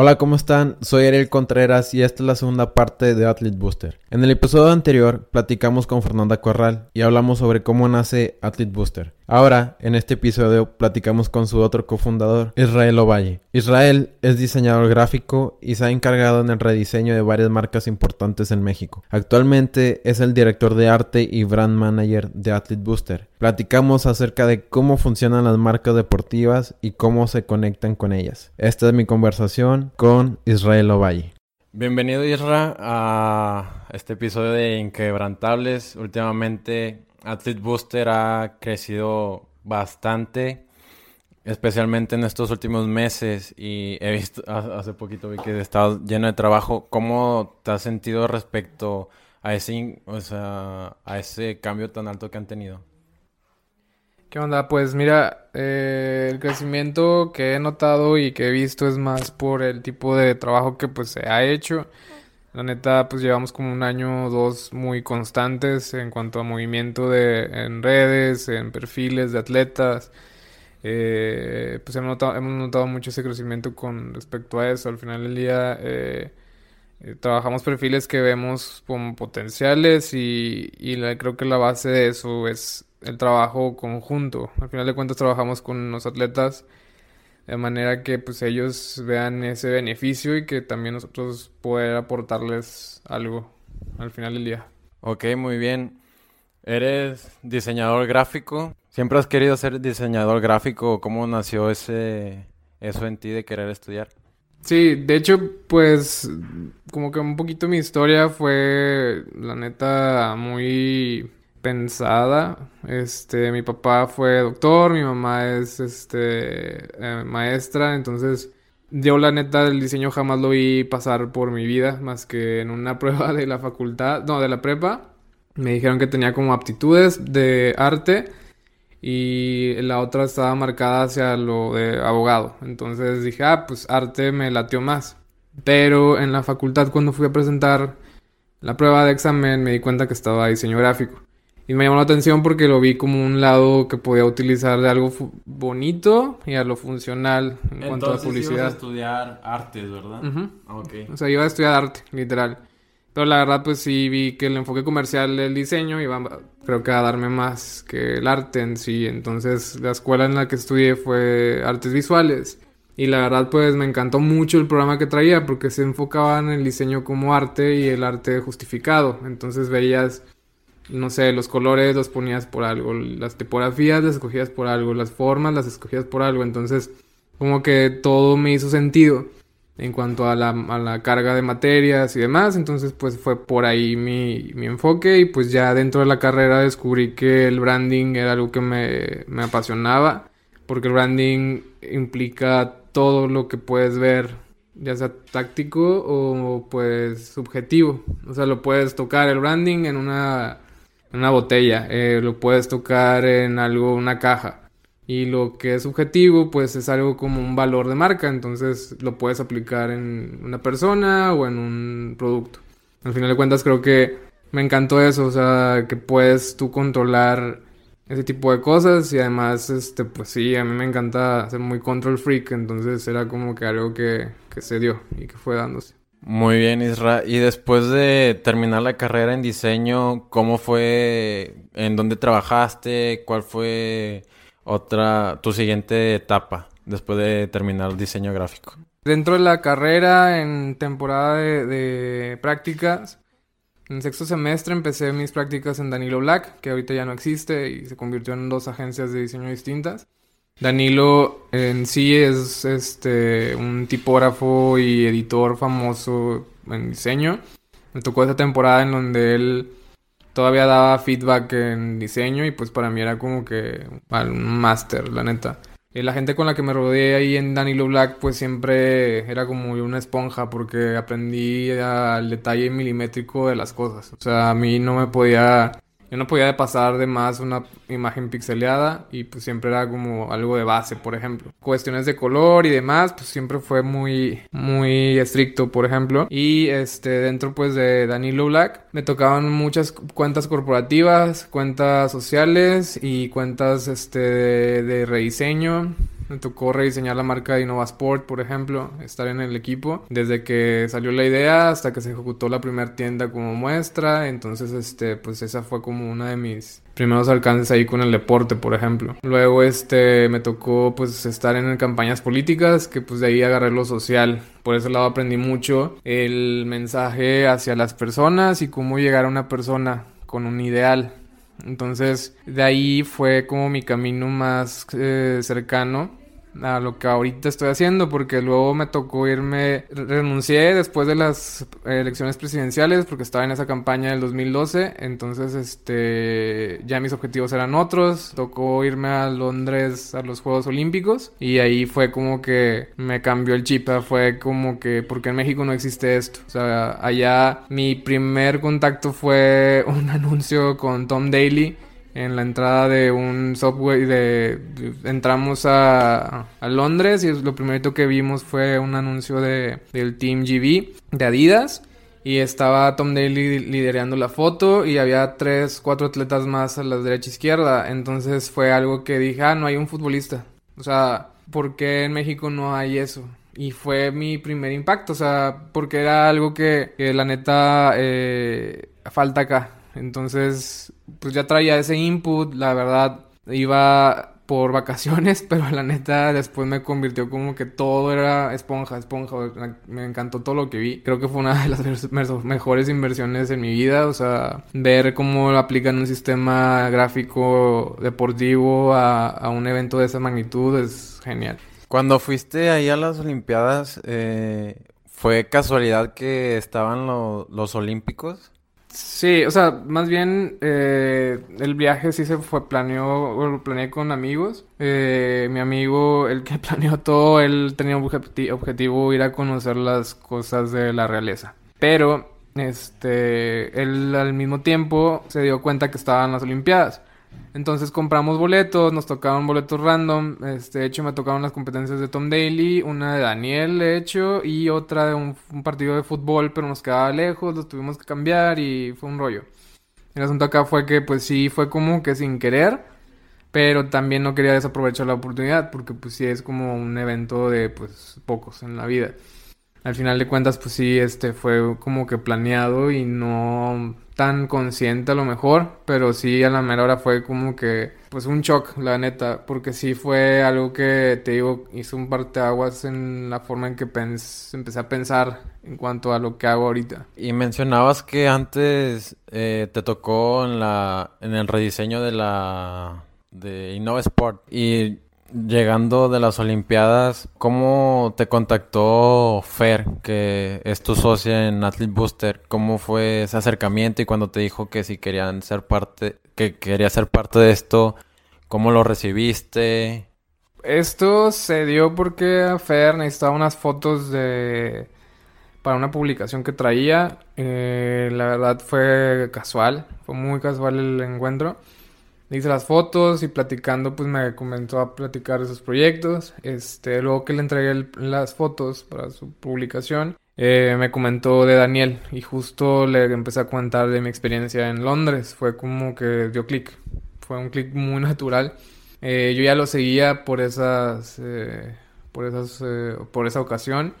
Hola, ¿cómo están? Soy Ariel Contreras y esta es la segunda parte de Athlete Booster. En el episodio anterior platicamos con Fernanda Corral y hablamos sobre cómo nace Athlete Booster. Ahora, en este episodio, platicamos con su otro cofundador, Israel Ovalle. Israel es diseñador gráfico y se ha encargado en el rediseño de varias marcas importantes en México. Actualmente es el director de arte y brand manager de Athlete Booster. Platicamos acerca de cómo funcionan las marcas deportivas y cómo se conectan con ellas. Esta es mi conversación con Israel Ovalle. Bienvenido Isra a este episodio de Inquebrantables. Últimamente Athlete Booster ha crecido bastante, especialmente en estos últimos meses y he visto, hace poquito vi que estado lleno de trabajo. ¿Cómo te has sentido respecto a ese, o sea, a ese cambio tan alto que han tenido? ¿Qué onda? Pues mira, eh, el crecimiento que he notado y que he visto es más por el tipo de trabajo que pues se ha hecho. La neta, pues llevamos como un año o dos muy constantes en cuanto a movimiento de, en redes, en perfiles de atletas. Eh, pues hemos notado, mucho ese crecimiento con respecto a eso. Al final del día eh, trabajamos perfiles que vemos como potenciales y, y creo que la base de eso es el trabajo conjunto. Al final de cuentas trabajamos con los atletas de manera que pues ellos vean ese beneficio y que también nosotros poder aportarles algo al final del día. Ok, muy bien. Eres diseñador gráfico. ¿Siempre has querido ser diseñador gráfico? ¿Cómo nació ese eso en ti de querer estudiar? Sí, de hecho, pues como que un poquito mi historia fue la neta muy pensada. Este, mi papá fue doctor, mi mamá es este eh, maestra, entonces yo la neta del diseño jamás lo vi pasar por mi vida, más que en una prueba de la facultad, no, de la prepa. Me dijeron que tenía como aptitudes de arte y la otra estaba marcada hacia lo de abogado. Entonces dije, ah, pues arte me latió más. Pero en la facultad cuando fui a presentar la prueba de examen me di cuenta que estaba diseño gráfico. Y me llamó la atención porque lo vi como un lado que podía utilizar de algo bonito y a lo funcional en cuanto a publicidad. Ibas a estudiar artes, ¿verdad? okay. O sea, iba a estudiar arte, literal. Pero la verdad, pues sí vi que el enfoque comercial del diseño iba, creo que a darme más que el arte en sí. Entonces, la escuela en la que estudié fue artes visuales. Y la verdad, pues me encantó mucho el programa que traía porque se enfocaba en el diseño como arte y el arte justificado. Entonces veías no sé, los colores los ponías por algo, las tipografías las escogías por algo, las formas las escogías por algo, entonces como que todo me hizo sentido en cuanto a la, a la carga de materias y demás, entonces pues fue por ahí mi, mi, enfoque y pues ya dentro de la carrera descubrí que el branding era algo que me, me apasionaba, porque el branding implica todo lo que puedes ver ya sea táctico o pues subjetivo. O sea, lo puedes tocar el branding en una una botella, eh, lo puedes tocar en algo, una caja. Y lo que es subjetivo, pues es algo como un valor de marca, entonces lo puedes aplicar en una persona o en un producto. Al final de cuentas creo que me encantó eso, o sea, que puedes tú controlar ese tipo de cosas y además, este, pues sí, a mí me encanta ser muy control freak, entonces era como que algo que, que se dio y que fue dándose. Muy bien, Isra. Y después de terminar la carrera en diseño, ¿cómo fue? ¿En dónde trabajaste? ¿Cuál fue otra tu siguiente etapa después de terminar el diseño gráfico? Dentro de la carrera, en temporada de, de prácticas, en sexto semestre empecé mis prácticas en Danilo Black, que ahorita ya no existe y se convirtió en dos agencias de diseño distintas. Danilo en sí es este un tipógrafo y editor famoso en diseño. Me tocó esa temporada en donde él todavía daba feedback en diseño y pues para mí era como que un máster, la neta. Y la gente con la que me rodeé ahí en Danilo Black pues siempre era como una esponja porque aprendí al detalle milimétrico de las cosas. O sea, a mí no me podía yo no podía pasar de más una imagen pixeleada y pues siempre era como algo de base, por ejemplo. Cuestiones de color y demás, pues siempre fue muy, muy estricto, por ejemplo. Y este, dentro pues de Danilo Black me tocaban muchas cuentas corporativas, cuentas sociales y cuentas este, de, rediseño Me tocó rediseñar la marca de Innova Sport, por ejemplo, estar en el equipo. Desde que salió la idea hasta que se ejecutó la primera tienda como muestra. Entonces, este, pues esa fue como una de mis primeros alcances ahí con el deporte, por ejemplo. Luego, este, me tocó pues estar en campañas políticas, que pues de ahí agarré lo social. Por ese lado aprendí mucho el mensaje hacia las personas y cómo llegar a una persona con un ideal. Entonces, de ahí fue como mi camino más eh, cercano a lo que ahorita estoy haciendo, porque luego me tocó irme, renuncié después de las elecciones presidenciales, porque estaba en esa campaña del 2012, entonces este, ya mis objetivos eran otros, tocó irme a Londres a los Juegos Olímpicos, y ahí fue como que me cambió el chip, fue como que, porque en México no existe esto, o sea, allá mi primer contacto fue un anuncio con Tom Daly, en la entrada de un subway de, entramos a, a, Londres y lo primero que vimos fue un anuncio de, del Team GB de Adidas y estaba Tom Daly liderando la foto y había tres, cuatro atletas más a la derecha e izquierda. Entonces fue algo que dije, ah, no hay un futbolista. O sea, ¿por qué en México no hay eso? Y fue mi primer impacto, o sea, porque era algo que, que la neta eh, falta acá. Entonces, pues ya traía ese input, la verdad, iba por vacaciones, pero la neta después me convirtió como que todo era esponja, esponja. Me encantó todo lo que vi. Creo que fue una de las mejores inversiones en mi vida. O sea, ver cómo aplican un sistema gráfico deportivo a, un evento de esa magnitud es genial. Cuando fuiste ahí a las Olimpiadas, eh, ¿fue casualidad que estaban los Olímpicos? Sí, o sea, más bien eh, el viaje sí se fue, planeó, lo planeé con amigos. Eh, mi amigo, el que planeó todo, él tenía un objetivo ir a conocer las cosas de la realeza. Pero, este, él al mismo tiempo se dio cuenta que estaban las Olimpiadas. Entonces compramos boletos, nos tocaban boletos random. Este, de hecho, me tocaron las competencias de Tom Daly, una de Daniel, de hecho, y otra de un, partido de fútbol, pero nos quedaba lejos, los tuvimos que cambiar y fue un rollo. El asunto acá fue que, pues sí, fue como que sin querer, pero también no quería desaprovechar la oportunidad, porque pues sí es como un evento de, pues, pocos en la vida. Al final de cuentas, pues sí, este fue como que planeado y no tan consciente a lo mejor, pero sí a la mera hora fue como que, pues un shock, la neta, porque sí fue algo que, te digo, hizo un parteaguas en la forma en que empecé a pensar en cuanto a lo que hago ahorita. Y mencionabas que antes eh, te tocó en, la, en el rediseño de la de Innova Sport y Llegando de las Olimpiadas, ¿cómo te contactó Fer, que es tu socia en Athlete Booster? ¿Cómo fue ese acercamiento y cuando te dijo que si querían ser parte, que quería ser parte de esto, cómo lo recibiste? Esto se dio porque Fer necesitaba unas fotos de para una publicación que traía. Eh, la verdad fue casual, fue muy casual el encuentro hice las fotos y platicando pues me comenzó a platicar de sus proyectos. Este, luego que le entregué las fotos para su publicación, eh, me comentó de Daniel y justo le empecé a comentar de mi experiencia en Londres. Fue como que dio clic, fue un clic muy natural. Eh, yo ya lo seguía por esas, eh, por esas, por esa ocasión.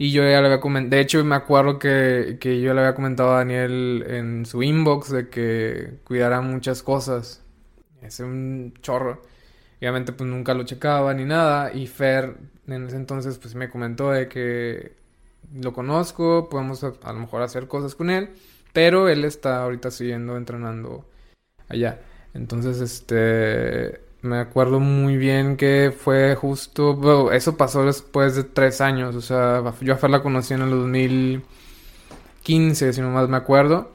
Y yo ya le había comentado, de hecho me acuerdo que, que yo le había comentado a Daniel en su inbox de que cuidara muchas cosas es un chorro. Obviamente pues nunca lo checaba ni nada y Fer en ese entonces pues me comentó de que lo conozco, podemos a, lo mejor hacer cosas con él, pero él está ahorita siguiendo entrenando allá. Entonces este me acuerdo muy bien que fue justo, eso pasó después de tres años, o sea, yo a Fer la conocí en el 2015, si no más me acuerdo.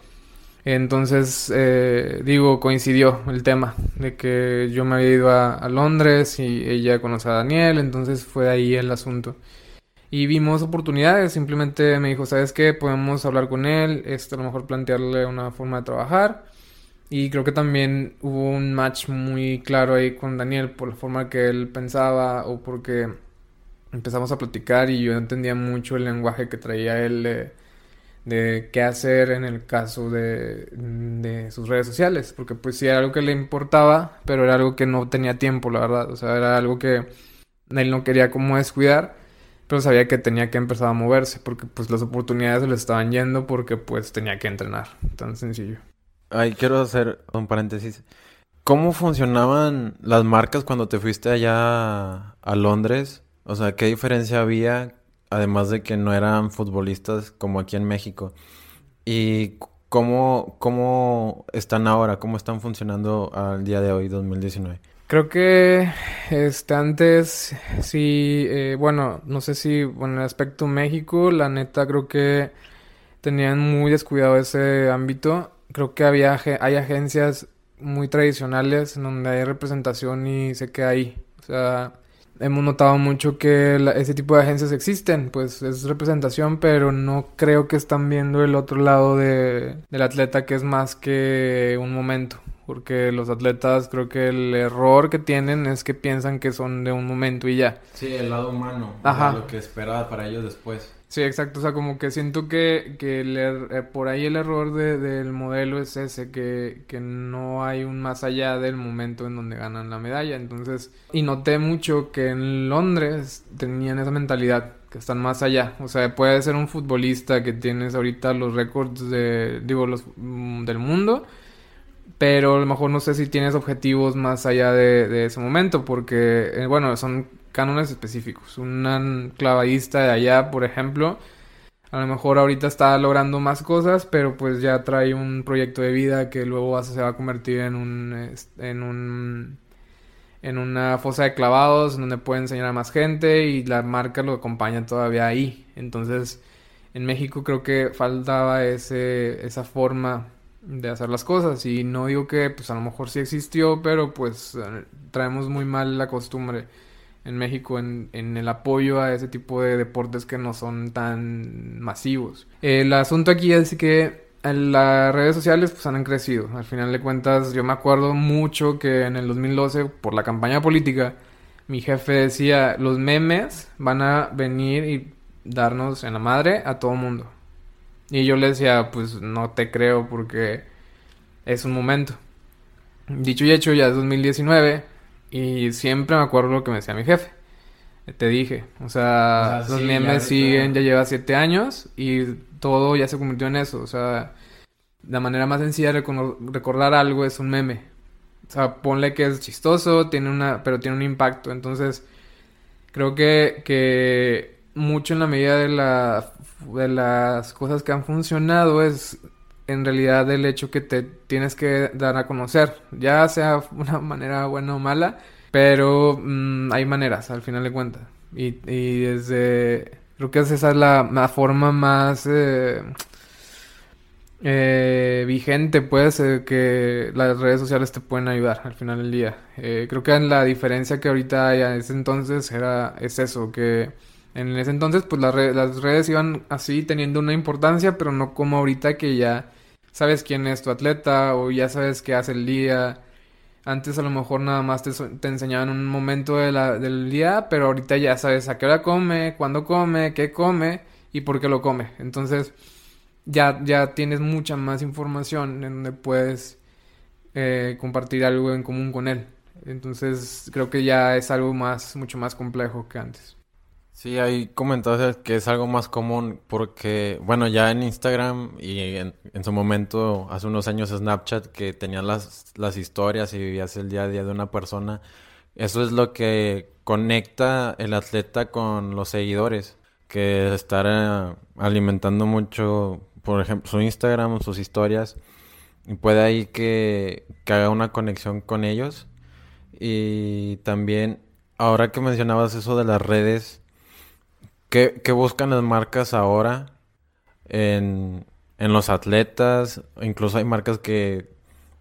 Entonces, eh, digo, coincidió el tema de que yo me había ido a, Londres y ella conoce a Daniel, entonces fue ahí el asunto. Y vimos oportunidades, simplemente me dijo, ¿sabes qué? Podemos hablar con él, esto a lo mejor plantearle una forma de trabajar. Y creo que también hubo un match muy claro ahí con Daniel por la forma que él pensaba o porque empezamos a platicar y yo entendía mucho el lenguaje que traía él de qué hacer en el caso de, de, sus redes sociales, porque pues sí era algo que le importaba, pero era algo que no tenía tiempo, la verdad, o sea, era algo que él no quería como descuidar, pero sabía que tenía que empezar a moverse porque pues las oportunidades se le estaban yendo porque pues tenía que entrenar, tan sencillo. Ay, quiero hacer un paréntesis. ¿Cómo funcionaban las marcas cuando te fuiste allá a Londres? O sea, ¿qué diferencia había además de que no eran futbolistas como aquí en México? ¿Y cómo, cómo están ahora? ¿Cómo están funcionando al día de hoy, 2019? Creo que este, antes, sí, eh, bueno, no sé si, bueno, en el aspecto México, la neta creo que tenían muy descuidado ese ámbito. Creo que había, hay agencias muy tradicionales en donde hay representación y se queda ahí. O sea, hemos notado mucho que ese tipo de agencias existen, pues es representación, pero no creo que están viendo el otro lado de, del atleta que es más que un momento porque los atletas creo que el error que tienen es que piensan que son de un momento y ya. Sí, el lado humano, Ajá. lo que espera para ellos después. Sí, exacto, o sea, como que siento que, que er, eh, por ahí el error del modelo es ese, que, que no hay un más allá del momento en donde ganan la medalla, entonces, y noté mucho que en Londres tenían esa mentalidad, que están más allá, o sea, puede ser un futbolista que tienes ahorita los récords de, digo, los mm, del mundo, pero a lo mejor no sé si tienes objetivos más allá de, ese momento, porque, eh, bueno, son cánones específicos. Un clavadista de allá, por ejemplo, a lo mejor ahorita está logrando más cosas, pero pues ya trae un proyecto de vida que luego se va a convertir en un, en un en una fosa de clavados donde puede enseñar a más gente y la marca lo acompaña todavía ahí. Entonces, en México creo que faltaba ese, esa forma de hacer las cosas y no digo que pues a lo mejor sí existió pero pues eh, traemos muy mal la costumbre en México en, en el apoyo a ese tipo de deportes que no son tan masivos. El asunto aquí es que las redes sociales pues han crecido. Al final de cuentas yo me acuerdo mucho que en el 2012 por la campaña política mi jefe decía los memes van a venir y darnos en la madre a todo mundo y yo le decía, pues no te creo porque es un momento. Dicho y hecho, ya es 2019 y siempre me acuerdo lo que me decía mi jefe. Te dije, o sea, los memes siguen, ya lleva siete años y todo ya se convirtió en eso. O sea, la manera más sencilla de recordar algo es un meme. O sea, ponle que es chistoso, tiene una, pero tiene un impacto. Entonces, creo que, que mucho en la medida de la de las cosas que han funcionado es en realidad el hecho que te tienes que dar a conocer, ya sea una manera buena o mala, pero mm, hay maneras al final de cuentas. Y, y desde, creo que esa es la, forma más eh, eh, vigente, pues, que las redes sociales te pueden ayudar al final del día. Eh, creo que la diferencia que ahorita hay a ese entonces era, es eso, que en ese entonces, pues las, las redes iban así teniendo una importancia, pero no como ahorita que ya sabes quién es tu atleta o ya sabes qué hace el día. Antes a lo mejor nada más te, te enseñaban un momento de la, del día, pero ahorita ya sabes a qué hora come, cuándo come, qué come y por qué lo come. Entonces ya, ya tienes mucha más información en donde puedes eh, compartir algo en común con él. Entonces creo que ya es algo más, mucho más complejo que antes. Sí, hay comentarios que es algo más común porque, bueno, ya en Instagram y en, su momento, hace unos años Snapchat, que tenían las, las historias y vivías el día a día de una persona, eso es lo que conecta el atleta con los seguidores, que estar eh, alimentando mucho, por ejemplo, su Instagram, sus historias, y puede ahí que, que haga una conexión con ellos. Y también, ahora que mencionabas eso de las redes, ¿Qué, buscan las marcas ahora en, los atletas? Incluso hay marcas que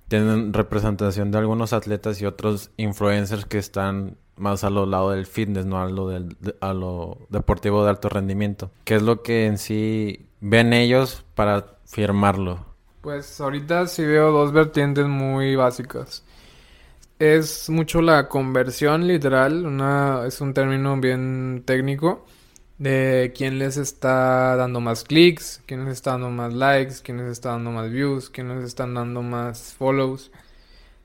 tienen representación de algunos atletas y otros influencers que están más a lo lado del fitness, no a lo, del, a lo deportivo de alto rendimiento. ¿Qué es lo que en sí ven ellos para firmarlo? Pues ahorita sí veo dos vertientes muy básicas. Es mucho la conversión literal, una, es un término bien técnico de quién les está dando más clics, quién les está dando más likes, quién les está dando más views, quién les están dando más follows.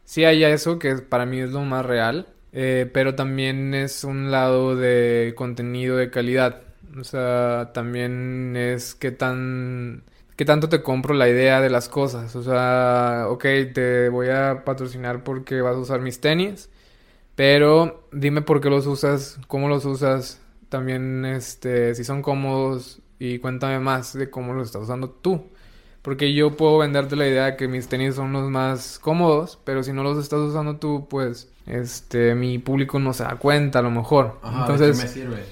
Sí hay eso que para mí es lo más real, eh, pero también es un lado de contenido de calidad. O sea, también es que tan... ¿Qué tanto te compro la idea de las cosas? O sea, ok, te voy a patrocinar porque vas a usar mis tenis, pero dime por qué los usas, cómo los usas, también este, si son cómodos y cuéntame más de cómo los estás usando tú. Porque yo puedo venderte la idea de que mis tenis son los más cómodos, pero si no los estás usando tú, pues este mi público no se da cuenta a lo mejor. Entonces, me sirve?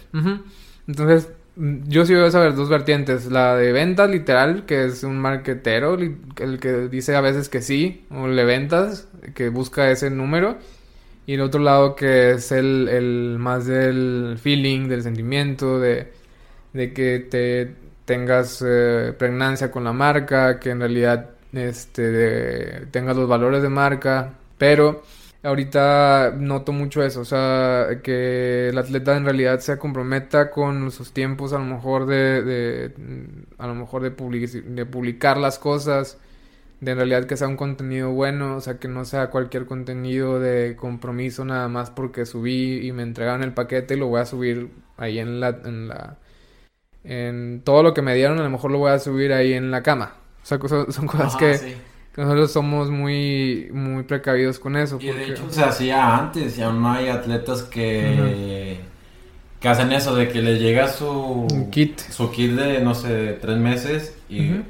Entonces, yo sí voy a saber dos vertientes. La de venta literal, que es un marketero, el que dice a veces que sí, o le ventas, que busca ese número. Y el otro lado que es el, el más del feeling, del sentimiento, de, de que te tengas eh, pregnancia con la marca, que en realidad este, tengas los valores de marca, pero ahorita noto mucho eso, o sea, que el atleta en realidad se comprometa con sus tiempos, a lo mejor de, de a lo mejor de, de publicar las cosas, de en realidad que sea un contenido bueno, o sea, que no sea cualquier contenido de compromiso nada más porque subí y me entregaron el paquete y lo voy a subir ahí en la, en la en todo lo que me dieron, a lo mejor lo voy a subir ahí en la cama. O sea, son cosas que, nosotros somos muy, muy precavidos con eso. Y de hecho se hacía antes, ya no hay atletas que, que hacen eso, de que les llega su kit. Su kit de, no sé, tres meses y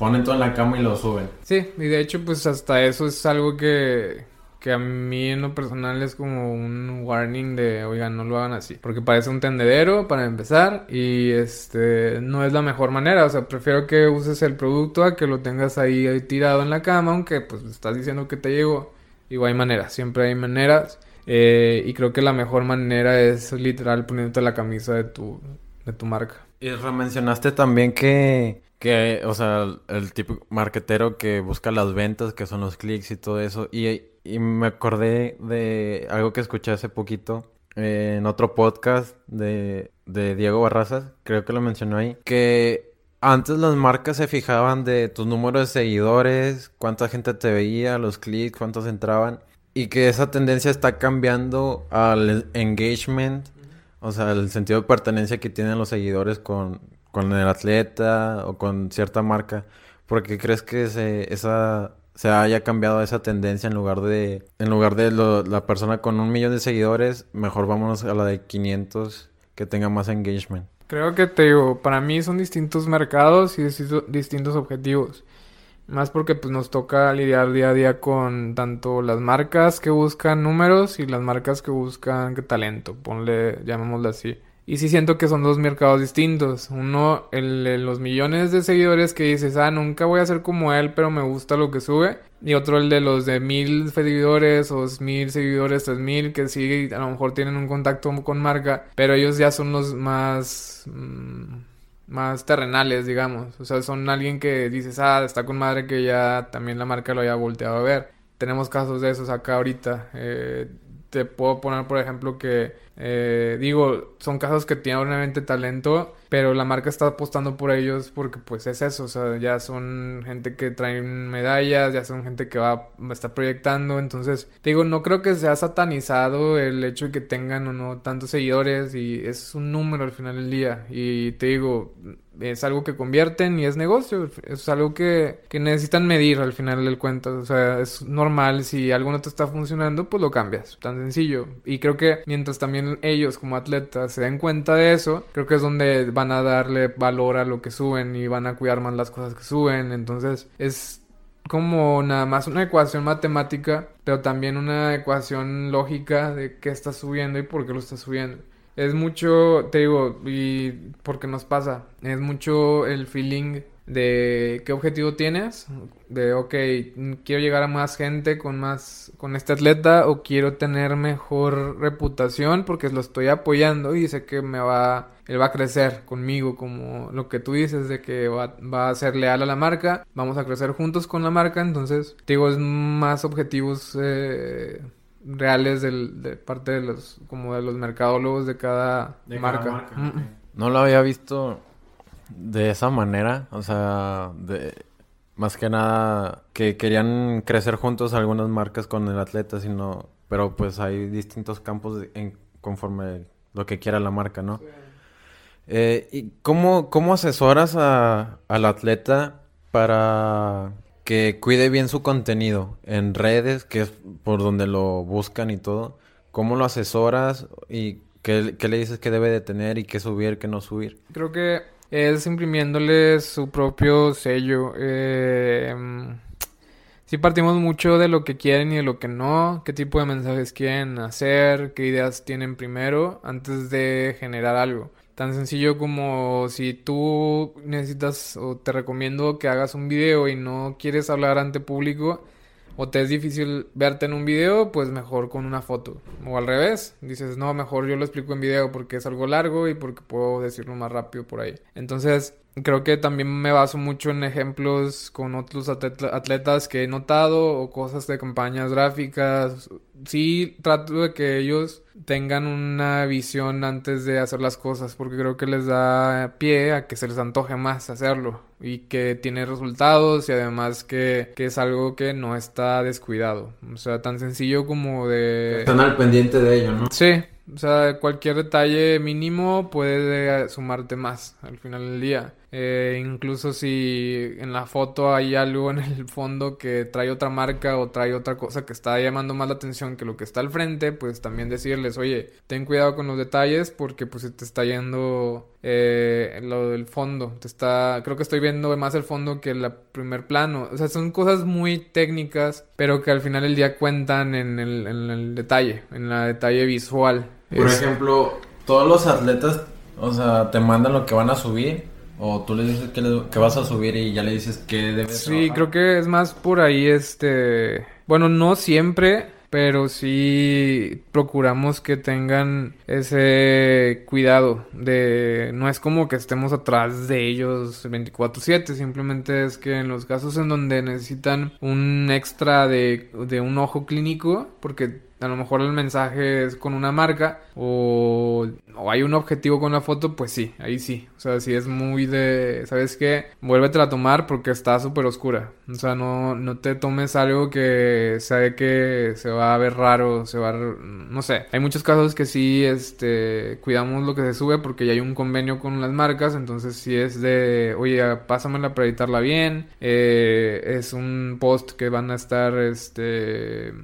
ponen todo en la cama y lo suben. Sí, y de hecho, pues hasta eso es algo que, que a mí en lo personal es como un warning de, oigan, no lo hagan así, porque parece un tendedero para empezar y este no es la mejor manera, o sea, prefiero que uses el producto a que lo tengas ahí, tirado en la cama, aunque pues estás diciendo que te llegó, igual hay maneras, siempre hay maneras eh, y creo que la mejor manera es literal poniéndote la camisa de tu de tu marca. Y mencionaste también que que, o sea, el tipo marketero que busca las ventas, que son los clics y todo eso. Y y me acordé de algo que escuché hace poquito en otro podcast de, de Diego Barrazas, creo que lo mencionó ahí, que antes las marcas se fijaban de tus números de seguidores, cuánta gente te veía, los clics, cuántos entraban, y que esa tendencia está cambiando al engagement, o sea, el sentido de pertenencia que tienen los seguidores con, con el atleta o con cierta marca. porque crees que ese, esa se haya cambiado esa tendencia en lugar de en lugar de la persona con un millón de seguidores, mejor vámonos a la de 500 que tenga más engagement. Creo que te digo, para mí son distintos mercados y distintos objetivos. Más porque pues nos toca lidiar día a día con tanto las marcas que buscan números y las marcas que buscan talento, ponle, llamémoslo así. Y sí siento que son dos mercados distintos. Uno, el, los millones de seguidores que dices, ah, nunca voy a ser como él, pero me gusta lo que sube. Y otro, el de los de mil seguidores o mil seguidores, tres mil, que sí, a lo mejor tienen un contacto con marca, pero ellos ya son los más... Mm, más terrenales, digamos. O sea, son alguien que dices, ah, está con madre que ya también la marca lo haya volteado a ver. Tenemos casos de esos acá ahorita. Eh, te puedo poner, por ejemplo, que eh, digo, son casos que tienen obviamente talento, pero la marca está apostando por ellos porque pues es eso, o sea, ya son gente que traen medallas, ya son gente que va, a estar proyectando, entonces, digo, no creo que sea satanizado el hecho de que tengan o no tantos seguidores y es un número al final del día y te digo, es algo que convierten y es negocio. Es algo que, que, necesitan medir al final del cuento. O sea, es normal. Si algo no te está funcionando, pues lo cambias. Tan sencillo. Y creo que mientras también ellos como atletas se den cuenta de eso, creo que es donde van a darle valor a lo que suben y van a cuidar más las cosas que suben. Entonces, es como nada más una ecuación matemática, pero también una ecuación lógica de qué estás subiendo y por qué lo estás subiendo. Es mucho, te digo, y porque nos pasa, es mucho el feeling de qué objetivo tienes, de ok, quiero llegar a más gente con más con este atleta o quiero tener mejor reputación porque lo estoy apoyando y sé que me va él va a crecer conmigo como lo que tú dices de que va, va a ser leal a la marca, vamos a crecer juntos con la marca, entonces te digo es más objetivos eh, reales del, de parte de los como de los mercadólogos de cada marca. No lo había visto de esa manera, o sea, de más que nada que querían crecer juntos algunas marcas con el atleta, sino pero pues hay distintos campos en, conforme lo que quiera la marca, ¿no? Eh, ¿Y cómo, cómo asesoras a, al atleta para que cuide bien su contenido en redes, que es por donde lo buscan y todo? ¿Cómo lo asesoras y qué, qué le dices que debe de tener y qué subir, qué no subir? Creo que es imprimiéndole su propio sello. Eh, sí partimos mucho de lo que quieren y de lo que no, qué tipo de mensajes quieren hacer, qué ideas tienen primero antes de generar algo. Tan sencillo como si tú necesitas o te recomiendo que hagas un video y no quieres hablar ante público, o te es difícil verte en un video, pues mejor con una foto. O al revés, dices, no, mejor yo lo explico en video porque es algo largo y porque puedo decirlo más rápido por ahí. Entonces, creo que también me baso mucho en ejemplos con otros atletas que he notado o cosas de campañas gráficas. Sí, trato de que ellos tengan una visión antes de hacer las cosas porque creo que les da pie a que se les antoje más hacerlo y que tiene resultados y además que, que es algo que no está descuidado. O sea, tan sencillo como de... Están al pendiente de ello, ¿no? Sí, o sea, cualquier detalle mínimo puede sumarte más al final del día. Eh, incluso si en la foto hay algo en el fondo que trae otra marca o trae otra cosa que está llamando más la atención que lo que está al frente, pues también decirles, oye, ten cuidado con los detalles porque pues se te está yendo eh, lo del fondo. Te está, creo que estoy viendo más el fondo que el primer plano. O sea, son cosas muy técnicas, pero que al final del día cuentan en el, en el detalle, en la detalle visual. Por ejemplo, todos los atletas, o sea, te mandan lo que van a subir o tú le dices que, vas a subir y ya le dices que debes Sí, creo que es más por ahí, este... Bueno, no siempre, pero sí procuramos que tengan ese cuidado de no es como que estemos atrás de ellos 24/7, simplemente es que en los casos en donde necesitan un extra de, de un ojo clínico, porque a lo mejor el mensaje es con una marca o, hay un objetivo con la foto, pues sí, ahí sí. O sea, si es muy de, ¿sabes qué? Vuélvete a tomar porque está súper oscura. O sea, no, no te tomes algo que sabe que se va a ver raro, se va a... No sé. Hay muchos casos que sí, este, cuidamos lo que se sube porque ya hay un convenio con las marcas, entonces si es de, oye, pásamela para editarla bien. Eh, es un post que van a estar, este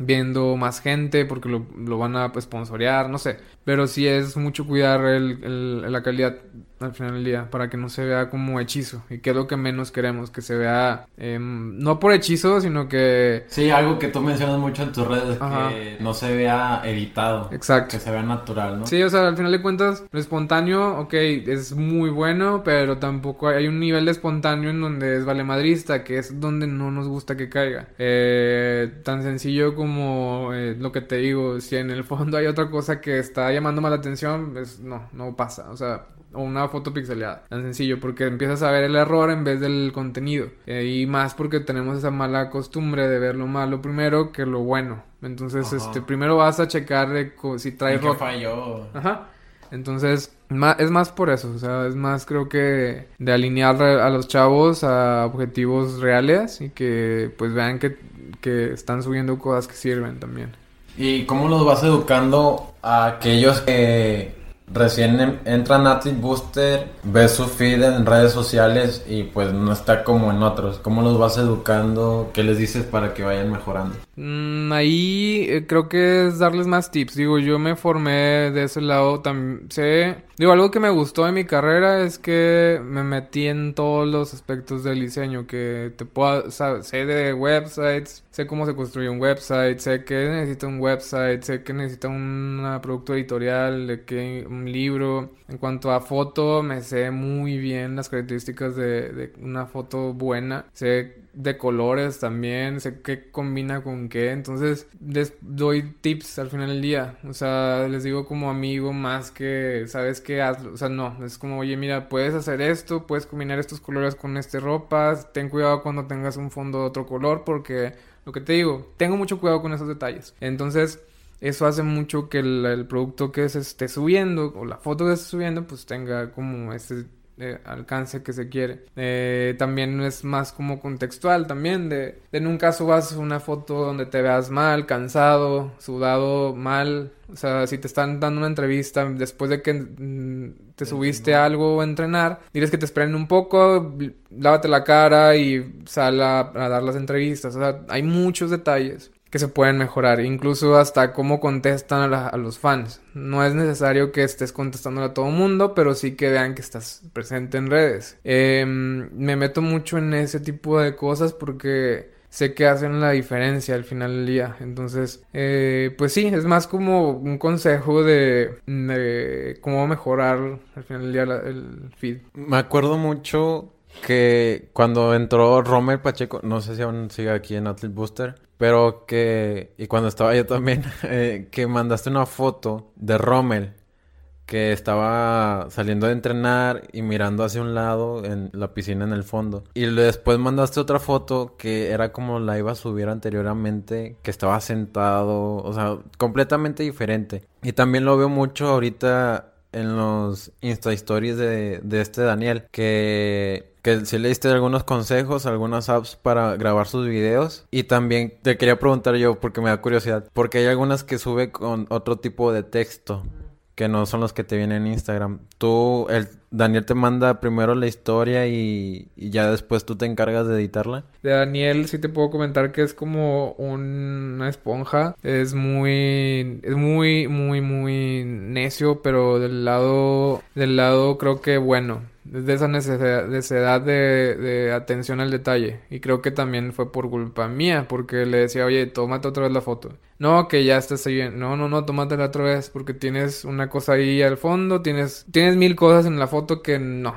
viendo más gente porque lo, lo van a pues, sponsorear, no sé. Pero sí es mucho cuidar el, el, la calidad al final del día para que no se vea como hechizo. Y que es lo que menos queremos que se vea em, no por hechizo sino que sí algo que tú mencionas mucho en tus redes que no se vea editado exacto. que se vea natural no sí o sea al final de cuentas lo espontáneo ok es muy bueno pero tampoco hay un nivel de espontáneo en donde es valemadrista que es donde no nos gusta que caiga. Eh, tan sencillo como eh, lo que te digo si en el fondo hay otra cosa que está llamando más la atención pues no no pasa. O sea o una foto pixeleada. Tan sencillo, porque empiezas a ver el error en vez del contenido. Eh, y más porque tenemos esa mala costumbre de ver lo malo primero que lo bueno. Entonces, este, primero vas a checar si trae error. falló. Ajá. Entonces, es más por eso, o sea, es más creo que de alinear a los chavos a objetivos reales y que pues vean que, que están subiendo cosas que sirven también. ¿Y cómo los vas educando a aquellos que recién entran a Athlete Booster, ves su feed en redes sociales y pues no está como en otros. ¿Cómo los vas educando? ¿Qué les dices para que vayan mejorando? Mm, ahí eh, creo que es darles más tips. Digo, yo me formé de ese lado también. Sé, digo, algo que me gustó de mi carrera es que me metí en todos los aspectos del diseño. Que te puedo, sé de websites, sé cómo se construye un website, sé que necesita un website, sé que necesita un producto editorial, de que un libro. En cuanto a foto, me sé muy bien las características de una foto buena. Sé de colores también, sé qué combina con qué, entonces les doy tips al final del día, o sea, les digo como amigo más que, sabes qué hazlo, o sea, no, es como, oye, mira, puedes hacer esto, puedes combinar estos colores con este ropa, ten cuidado cuando tengas un fondo de otro color, porque lo que te digo, tengo mucho cuidado con esos detalles, entonces eso hace mucho que el, producto que se esté subiendo o la foto que se esté subiendo pues tenga como ese eh, alcance que se quiere. Eh, también es más como contextual también, de, de nunca subas una foto donde te veas mal, cansado, sudado, mal. O sea, si te están dando una entrevista después de que mm, te subiste algo a entrenar, diles que te esperen un poco, lávate la cara y sal a, a dar las entrevistas. O sea, hay muchos detalles que se pueden mejorar, incluso hasta cómo contestan a, los fans. No es necesario que estés contestando a todo el mundo, pero sí que vean que estás presente en redes. Em, me meto mucho en ese tipo de cosas porque sé que hacen la diferencia al final del día. Entonces, eh, pues sí, es más como un consejo de, cómo mejorar al final del día el feed. Me acuerdo mucho que cuando entró Romer Pacheco, no sé si aún sigue aquí en Athlete Booster, pero que, y cuando estaba yo también, eh, que mandaste una foto de Rommel que estaba saliendo de entrenar y mirando hacia un lado en la piscina en el fondo. Y después mandaste otra foto que era como la iba a subir anteriormente, que estaba sentado, o sea, completamente diferente. Y también lo veo mucho ahorita en los Insta Stories de, de este Daniel, que que si le diste algunos consejos, algunas apps para grabar sus videos. Y también te quería preguntar yo, porque me da curiosidad, porque hay algunas que sube con otro tipo de texto, que no son los que te vienen en Instagram. Tú, el Daniel te manda primero la historia y, ya después tú te encargas de editarla. De Daniel sí te puedo comentar que es como una esponja. Es muy, es muy, muy, muy necio, pero del lado, del lado creo que bueno de esa necesidad, de, de, atención al detalle. Y creo que también fue por culpa mía, porque le decía, oye, tómate otra vez la foto. No, que ya estás bien. No, no, no, tómatela otra vez, porque tienes una cosa ahí al fondo, tienes, tienes mil cosas en la foto que no.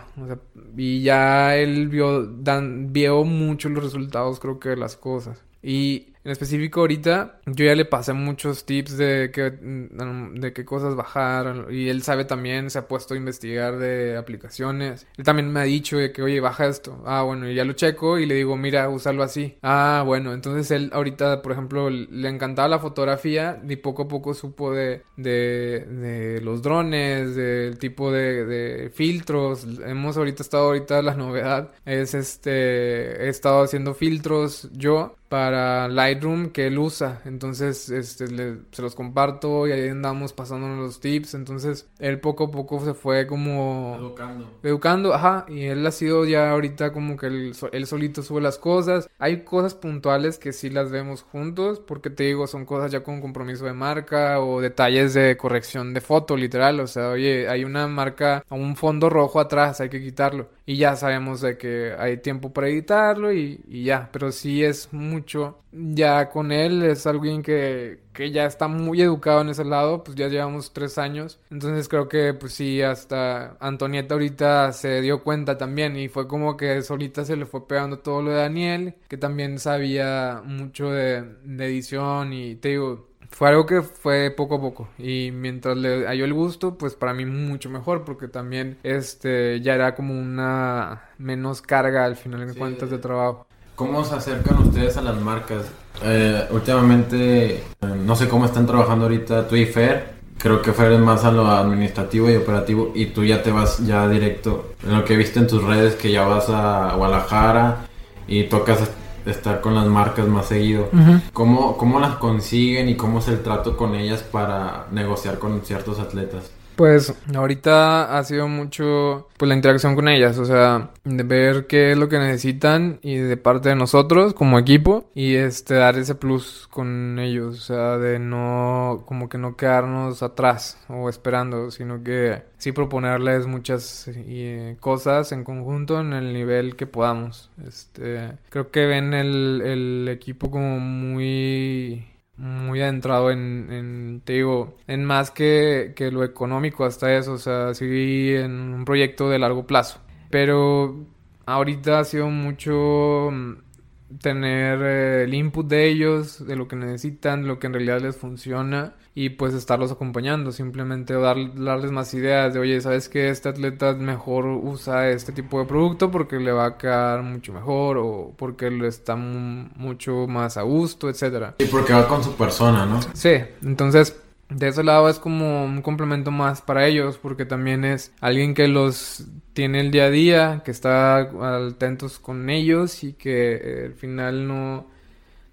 y ya él vio, dan, vio mucho los resultados, creo que de las cosas. Y en específico ahorita yo ya le pasé muchos tips de qué, mm, de qué cosas bajar y él sabe también, se ha puesto a investigar de aplicaciones. Él también me ha dicho de que, oye, baja esto. Ah, bueno, y ya lo checo y le digo, mira, usarlo así. Ah, bueno, entonces él ahorita, por ejemplo, le encantaba la fotografía y poco a poco supo de, de, de los drones, del tipo de, de filtros. Hemos ahorita estado ahorita, la novedad es este, he estado haciendo filtros yo para Lightroom que él usa. Entonces, este, se los comparto y ahí andamos pasándonos los tips. Entonces, él poco a poco se fue como... Educando. Educando, ajá. Y él ha sido ya ahorita como que él, él solito sube las cosas. Hay cosas puntuales que sí las vemos juntos. Porque te digo, son cosas ya con compromiso de marca o detalles de corrección de foto, literal. O sea, oye, hay una marca, un fondo rojo atrás, hay que quitarlo. Y ya sabemos de que hay tiempo para editarlo y, y ya. Pero sí es muy ya con él es alguien que, que ya está muy educado en ese lado, pues ya llevamos tres años. Entonces creo que pues sí, hasta Antonieta ahorita se dio cuenta también y fue como que solita se le fue pegando todo lo de Daniel, que también sabía mucho de, de edición y te digo, fue algo que fue poco a poco y mientras le halló el gusto pues para mí mucho mejor porque también este ya era como una menos carga al final de cuentas de trabajo ¿Cómo se acercan ustedes a las marcas? Eh, últimamente, eh, no sé cómo están trabajando ahorita tú y Fer. Creo que Fer es más a lo administrativo y operativo y tú ya te vas ya directo. En lo que he visto en tus redes que ya vas a Guadalajara y tocas estar con las marcas más seguido. ¿Cómo, ¿Cómo las consiguen y cómo es el trato con ellas para negociar con ciertos atletas? Pues ahorita ha sido mucho pues la interacción con ellas, o sea, de ver qué es lo que necesitan y de parte de nosotros como equipo y este dar ese plus con ellos, o sea, de no como que no quedarnos atrás o esperando, sino que sí proponerles muchas cosas en conjunto en el nivel que podamos. Este, creo que ven el, el equipo como muy muy adentrado en, en, te digo, en más que, que lo económico hasta eso, o sea, sí en un proyecto de largo plazo. Pero ahorita ha sido mucho mm, tener eh, el input de ellos, de lo que necesitan, lo que en realidad les funciona y pues estarlos acompañando, simplemente dar, darles más ideas de, oye, ¿sabes que este atleta mejor usa este tipo de producto porque le va a quedar mucho mejor o porque le está mucho más a gusto, etcétera? Y porque va con su persona, ¿no? Sí, entonces de ese lado es como un complemento más para ellos, porque también es alguien que los tiene el día a día, que está atentos con ellos y que eh, al final no,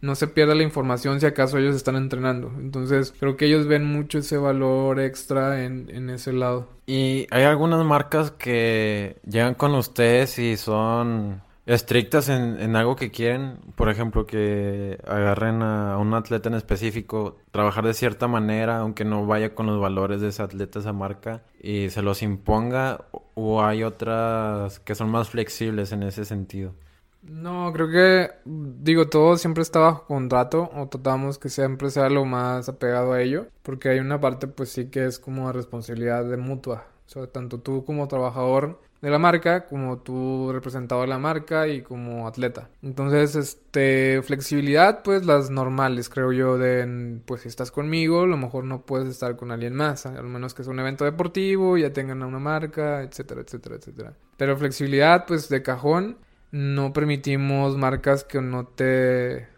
no se pierda la información si acaso ellos están entrenando. Entonces creo que ellos ven mucho ese valor extra en, en ese lado. Y hay algunas marcas que llegan con ustedes y son estrictas en, en, algo que quieren, por ejemplo, que agarren a un atleta en específico, trabajar de cierta manera, aunque no vaya con los valores de ese atleta, esa marca, y se los imponga, o hay otras que son más flexibles en ese sentido. No, creo que, digo, todo siempre está bajo contrato o tratamos que siempre sea lo más apegado a ello, porque hay una parte pues sí que es como responsabilidad de mutua, o sea, tanto tú como trabajador de la marca, como tú representado de la marca y como atleta. Entonces, este, flexibilidad, pues las normales, creo yo, de, pues si estás conmigo, a lo mejor no puedes estar con alguien más, al menos que sea un evento deportivo, ya tengan una marca, etcétera, etcétera, etcétera. Pero flexibilidad, pues de cajón, no permitimos marcas que no te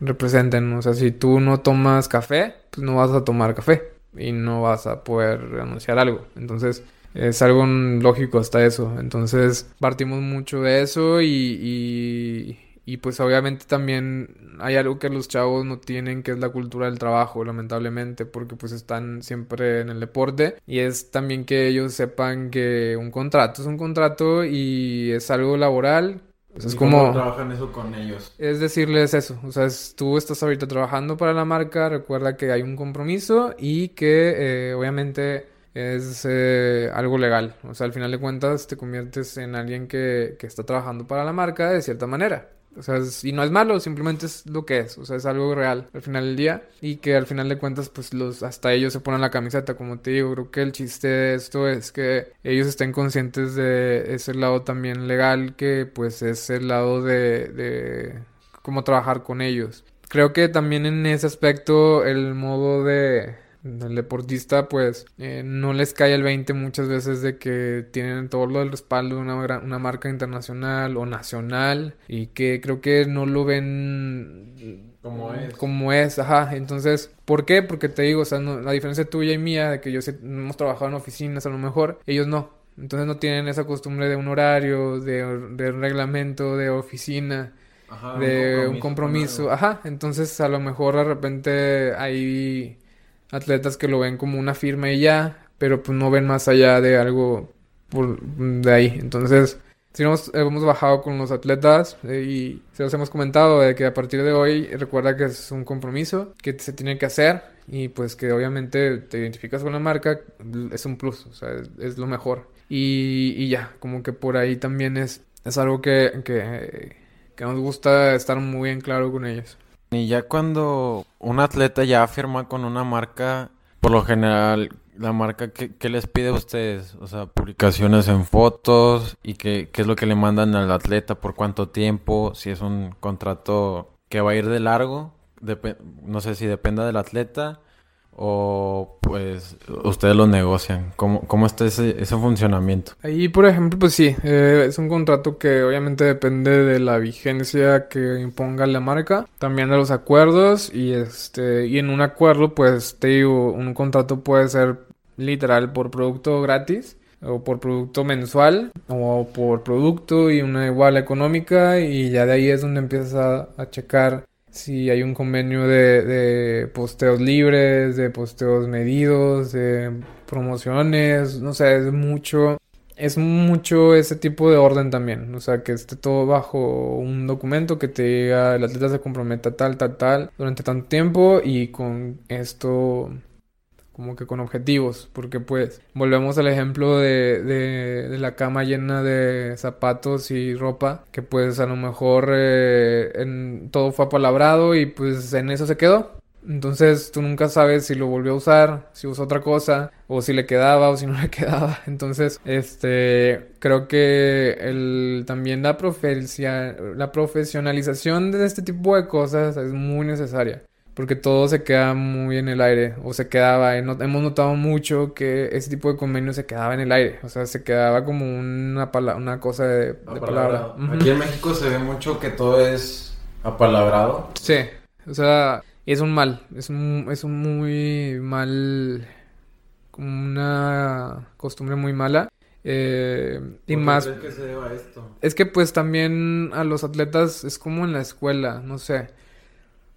representen. O sea, si tú no tomas café, pues no vas a tomar café y no vas a poder anunciar algo. Entonces, es algo lógico hasta eso. Entonces partimos mucho de eso y, y, pues obviamente también hay algo que los chavos no tienen que es la cultura del trabajo, lamentablemente, porque pues están siempre en el deporte y es también que ellos sepan que un contrato es un contrato y es algo laboral. Pues es como trabajan eso con ellos. Es decirles eso, o sea, tú estás ahorita trabajando para la marca, recuerda que hay un compromiso y que eh, obviamente es eh, algo legal. O sea, al final de cuentas te conviertes en alguien que, que está trabajando para la marca de cierta manera. O sea, y no es malo, simplemente es lo que es. O sea, es algo real al final del día. Y que al final de cuentas, pues los hasta ellos se ponen la camiseta, como te digo. Creo que el chiste de esto es que ellos estén conscientes de ese lado también legal, que pues es el lado de, de cómo trabajar con ellos. Creo que también en ese aspecto el modo de el deportista pues eh, no les cae el 20 muchas veces de que tienen todo lo del respaldo de una, una marca internacional o nacional y que creo que no lo ven como es. Como es, ajá. Entonces, ¿por qué? Porque te digo, o sea, la diferencia tuya y mía, de que yo sé, hemos trabajado en oficinas a lo mejor, ellos no. Entonces no tienen esa costumbre de un horario, de, de un reglamento, de oficina, de un compromiso. Un compromiso. Ajá, entonces a lo mejor de repente hay atletas que lo ven como una firma y ya, pero pues no ven más allá de algo por, de ahí. Entonces, si nos hemos bajado con los atletas eh, y se los hemos comentado de que a partir de hoy recuerda que es un compromiso que se tiene que hacer y pues que obviamente te identificas con la marca, es un plus, o sea, es, lo mejor. Y, y, ya, como que por ahí también es, es algo que, que, que nos gusta estar muy en claro con ellos. Y ya cuando un atleta ya firma con una marca, por lo general, la marca, ¿qué, les pide a ustedes? O sea, publicaciones en fotos y qué, qué es lo que le mandan al atleta, por cuánto tiempo, si es un contrato que va a ir de largo, no sé si dependa del atleta o pues ustedes lo negocian? ¿Cómo, cómo está ese, ese funcionamiento? Ahí, por ejemplo, pues sí, eh, es un contrato que obviamente depende de la vigencia que imponga la marca, también de los acuerdos y este y en un acuerdo, pues te digo, un contrato puede ser literal por producto gratis o por producto mensual o por producto y una igual económica y ya de ahí es donde empiezas a, a checar si hay un convenio de, de, posteos libres, de posteos medidos, de promociones, no sé, es mucho, es mucho ese tipo de orden también, o sea, que esté todo bajo un documento que te diga el atleta se comprometa tal, tal, tal durante tanto tiempo y con esto como que con objetivos, porque pues volvemos al ejemplo de, de, la cama llena de zapatos y ropa, que pues a lo mejor eh, todo fue apalabrado y pues en eso se quedó. Entonces tú nunca sabes si lo volvió a usar, si usó otra cosa, o si le quedaba o si no le quedaba. Entonces, este, creo que el, también la, la profesionalización de este tipo de cosas es muy necesaria porque todo se queda muy en el aire, o se quedaba, hemos notado mucho que ese tipo de convenio se quedaba en el aire, o sea, se quedaba como una, una cosa de, palabra. Aquí en México se ve mucho que todo es apalabrado. Sí, o sea, Y es un mal, es un, es un muy mal, como una costumbre muy mala. Eh, y más... que se deba esto? Es que pues también a los atletas es como en la escuela, no sé.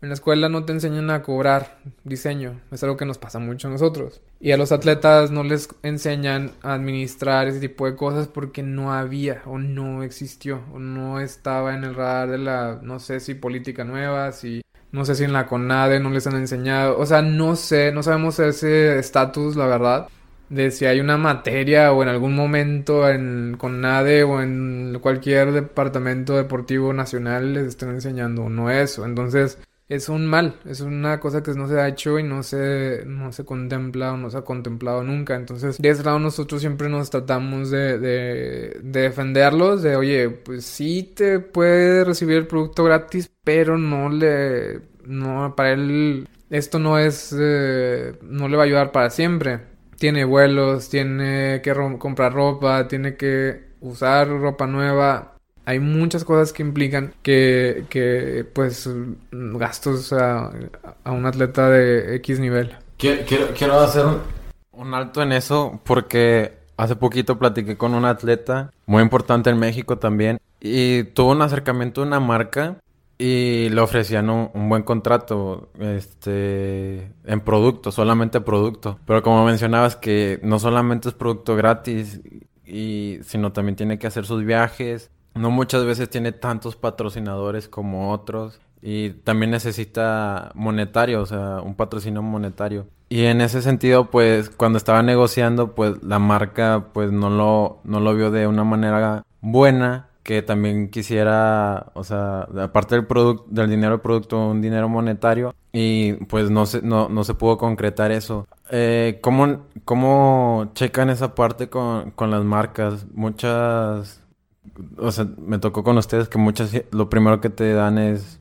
En la escuela no te enseñan a cobrar diseño, es algo que nos pasa mucho a nosotros. Y a los atletas no les enseñan a administrar ese tipo de cosas porque no había o no existió o no estaba en el radar de la, no sé si política nueva, si no sé si en la CONADE no les han enseñado, o sea, no sé, no sabemos ese estatus, la verdad, de si hay una materia o en algún momento en CONADE o en cualquier departamento deportivo nacional les estén enseñando no eso. Entonces, es un mal, es una cosa que no se ha hecho y no se, no se contempla o no se ha contemplado nunca. Entonces, de ese lado nosotros siempre nos tratamos de, de, defenderlos, de oye, pues sí te puede recibir el producto gratis, pero no le, no, para él esto no es, eh, no le va a ayudar para siempre. Tiene vuelos, tiene que comprar ropa, tiene que usar ropa nueva, hay muchas cosas que implican que, que pues, gastos a, a, un atleta de X nivel. Quiero, quiero, hacer un, alto en eso porque hace poquito platiqué con un atleta muy importante en México también y tuvo un acercamiento a una marca y le ofrecían un, un, buen contrato este en producto, solamente producto. Pero como mencionabas que no solamente es producto gratis y sino también tiene que hacer sus viajes no muchas veces tiene tantos patrocinadores como otros y también necesita monetario, o sea, un patrocinio monetario. Y en ese sentido, pues cuando estaba negociando, pues la marca pues no lo no lo vio de una manera buena, que también quisiera, o sea, aparte del producto del dinero del producto, un dinero monetario y pues no se no, no se pudo concretar eso. Eh, ¿cómo, ¿Cómo checan esa parte con, con las marcas? Muchas o sea, me tocó con ustedes que muchas, lo primero que te dan es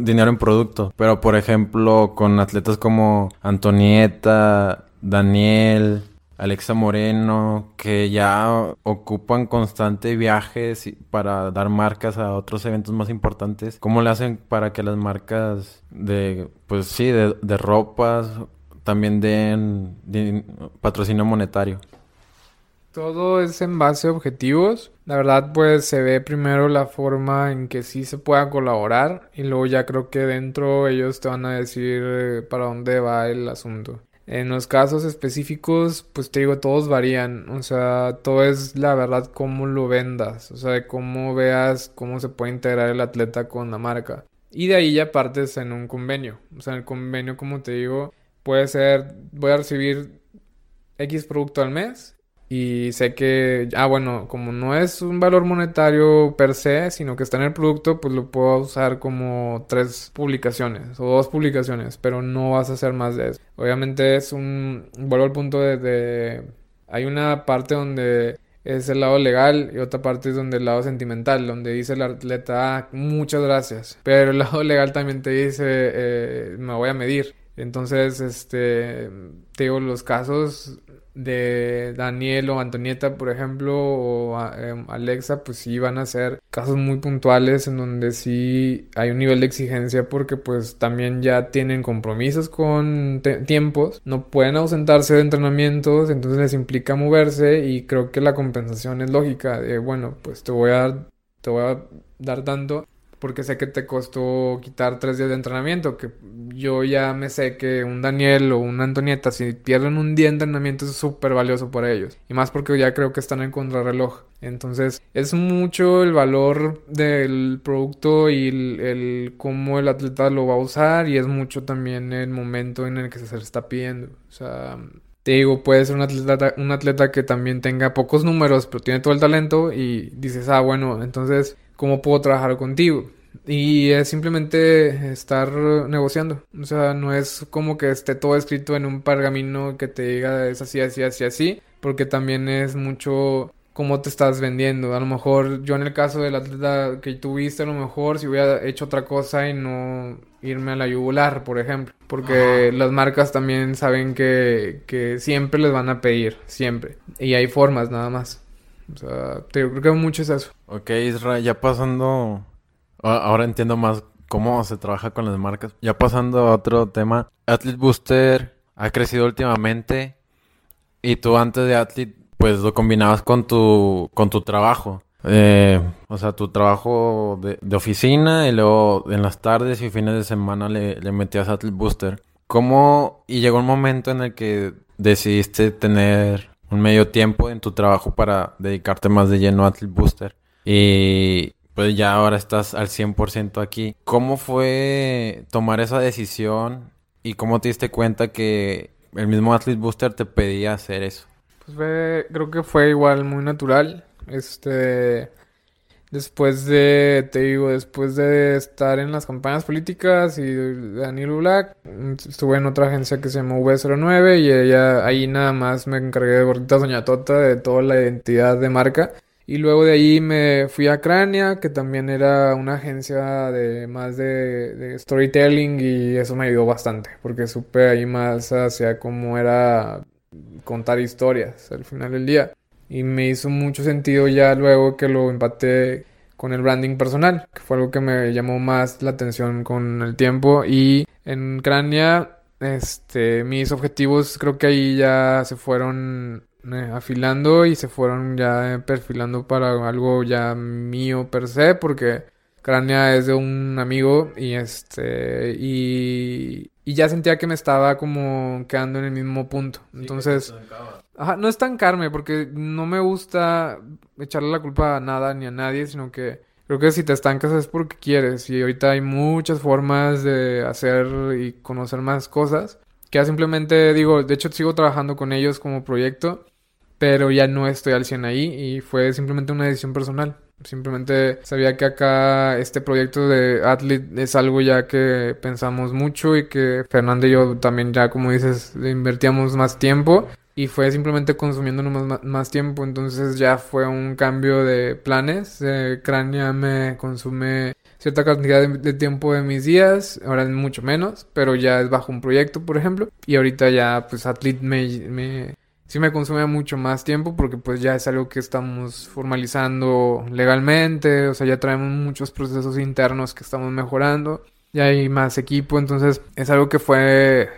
dinero en producto. Pero, por ejemplo, con atletas como Antonieta, Daniel, Alexa Moreno, que ya ocupan constante viajes para dar marcas a otros eventos más importantes. ¿Cómo le hacen para que las marcas de, pues sí, de, de ropas también den patrocinio monetario? Todo es en base a objetivos. La verdad, pues se ve primero la forma en que sí se pueda colaborar y luego ya creo que dentro ellos te van a decir eh, para dónde va el asunto. En los casos específicos, pues te digo, todos varían. O sea, todo es la verdad cómo lo vendas. O sea, cómo veas cómo se puede integrar el atleta con la marca. Y de ahí ya partes en un convenio. O sea, el convenio, como te digo, puede ser, voy a recibir X producto al mes y sé que, ah, bueno, como no es un valor monetario per se, sino que está en el producto, pues lo puedo usar como tres publicaciones o dos publicaciones, pero no vas a hacer más de eso. Obviamente es un, valor al punto de, Hay una parte donde es el lado legal y otra parte es donde el lado sentimental, donde dice el atleta, ah, muchas gracias. Pero el lado legal también te dice, eh, me voy a medir. Entonces, este, te digo, los casos de Daniel o Antonieta, por ejemplo, o em, Alexa, pues sí van a ser casos muy puntuales en donde sí hay un nivel de exigencia porque pues también ya tienen compromisos con tiempos, no pueden ausentarse de entrenamientos, entonces les implica moverse y creo que la compensación es lógica, de bueno, pues te voy a te voy a dar tanto porque sé que te costó quitar tres días de entrenamiento, que yo ya me sé que un Daniel o una Antonieta, si pierden un día de entrenamiento es súper valioso para ellos. Y más porque ya creo que están en contrarreloj. Entonces es mucho el valor del producto y el, cómo el atleta lo va a usar y es mucho también el momento en el que se está pidiendo. O sea, te digo, puede ser un atleta, un atleta que también tenga pocos números, pero tiene todo el talento y dices, ah, bueno, entonces cómo puedo trabajar contigo. Y es simplemente estar negociando. O sea, no es como que esté todo escrito en un pergamino que te diga es así, así, así, así. Porque también es mucho cómo te estás vendiendo. A lo mejor yo en el caso del atleta que tuviste, a lo mejor si hubiera hecho otra cosa y no irme a la yugular, por ejemplo. Porque las marcas también saben que, que siempre les van a pedir, siempre. Y hay formas nada más. O sea, te, creo que mucho es eso. Ok, Israel, ya pasando... Ahora entiendo más cómo se trabaja con las marcas. Ya pasando a otro tema, Athlete Booster ha crecido últimamente y tú antes de Athlete pues lo combinabas con tu, con tu trabajo. Eh, o sea, tu trabajo de, oficina y luego en las tardes y fines de semana le, le metías Athlete Booster. ¿Cómo? Y llegó un momento en el que decidiste tener un medio tiempo en tu trabajo para dedicarte más de lleno a Athlete Booster. Y pues ya ahora estás al 100% aquí. ¿Cómo fue tomar esa decisión y cómo te diste cuenta que el mismo Athlete Booster te pedía hacer eso? Pues creo que fue igual muy natural. Este, después de, te digo, después de estar en las campañas políticas y Daniel Black, estuve en otra agencia que se llama V09 y ella, ahí nada más me encargué de Gordita Doña Tota, de toda la identidad de marca. Y luego de ahí me fui a Crania, que también era una agencia de más de, storytelling y eso me ayudó bastante, porque supe ahí más hacia cómo era contar historias al final del día. Y me hizo mucho sentido ya luego que lo empaté con el branding personal, que fue algo que me llamó más la atención con el tiempo. Y en Crania, este, mis objetivos creo que ahí ya se fueron eh, afilando y se fueron ya perfilando para algo ya mío per se, porque Crania es de un amigo y este y, y ya sentía que me estaba como quedando en el mismo punto. Entonces, ajá, no estancarme porque no me gusta echarle la culpa a nada ni a nadie, sino que creo que si te estancas es porque quieres y ahorita hay muchas formas de hacer y conocer más cosas. Que ya simplemente digo, de hecho sigo trabajando con ellos como proyecto pero ya no estoy al 100 ahí y fue simplemente una decisión personal. Simplemente sabía que acá este proyecto de Athlete es algo ya que pensamos mucho y que Fernando y yo también ya, como dices, invertíamos más tiempo y fue simplemente consumiendo más, más tiempo. Entonces ya fue un cambio de planes. Eh, Crania me consume cierta cantidad de, tiempo de mis días, ahora es mucho menos, pero ya es bajo un proyecto, por ejemplo. Y ahorita ya, pues, Athlete me sí me consume mucho más tiempo porque pues ya es algo que estamos formalizando legalmente, o sea, ya traemos muchos procesos internos que estamos mejorando, ya hay más equipo, entonces es algo que fue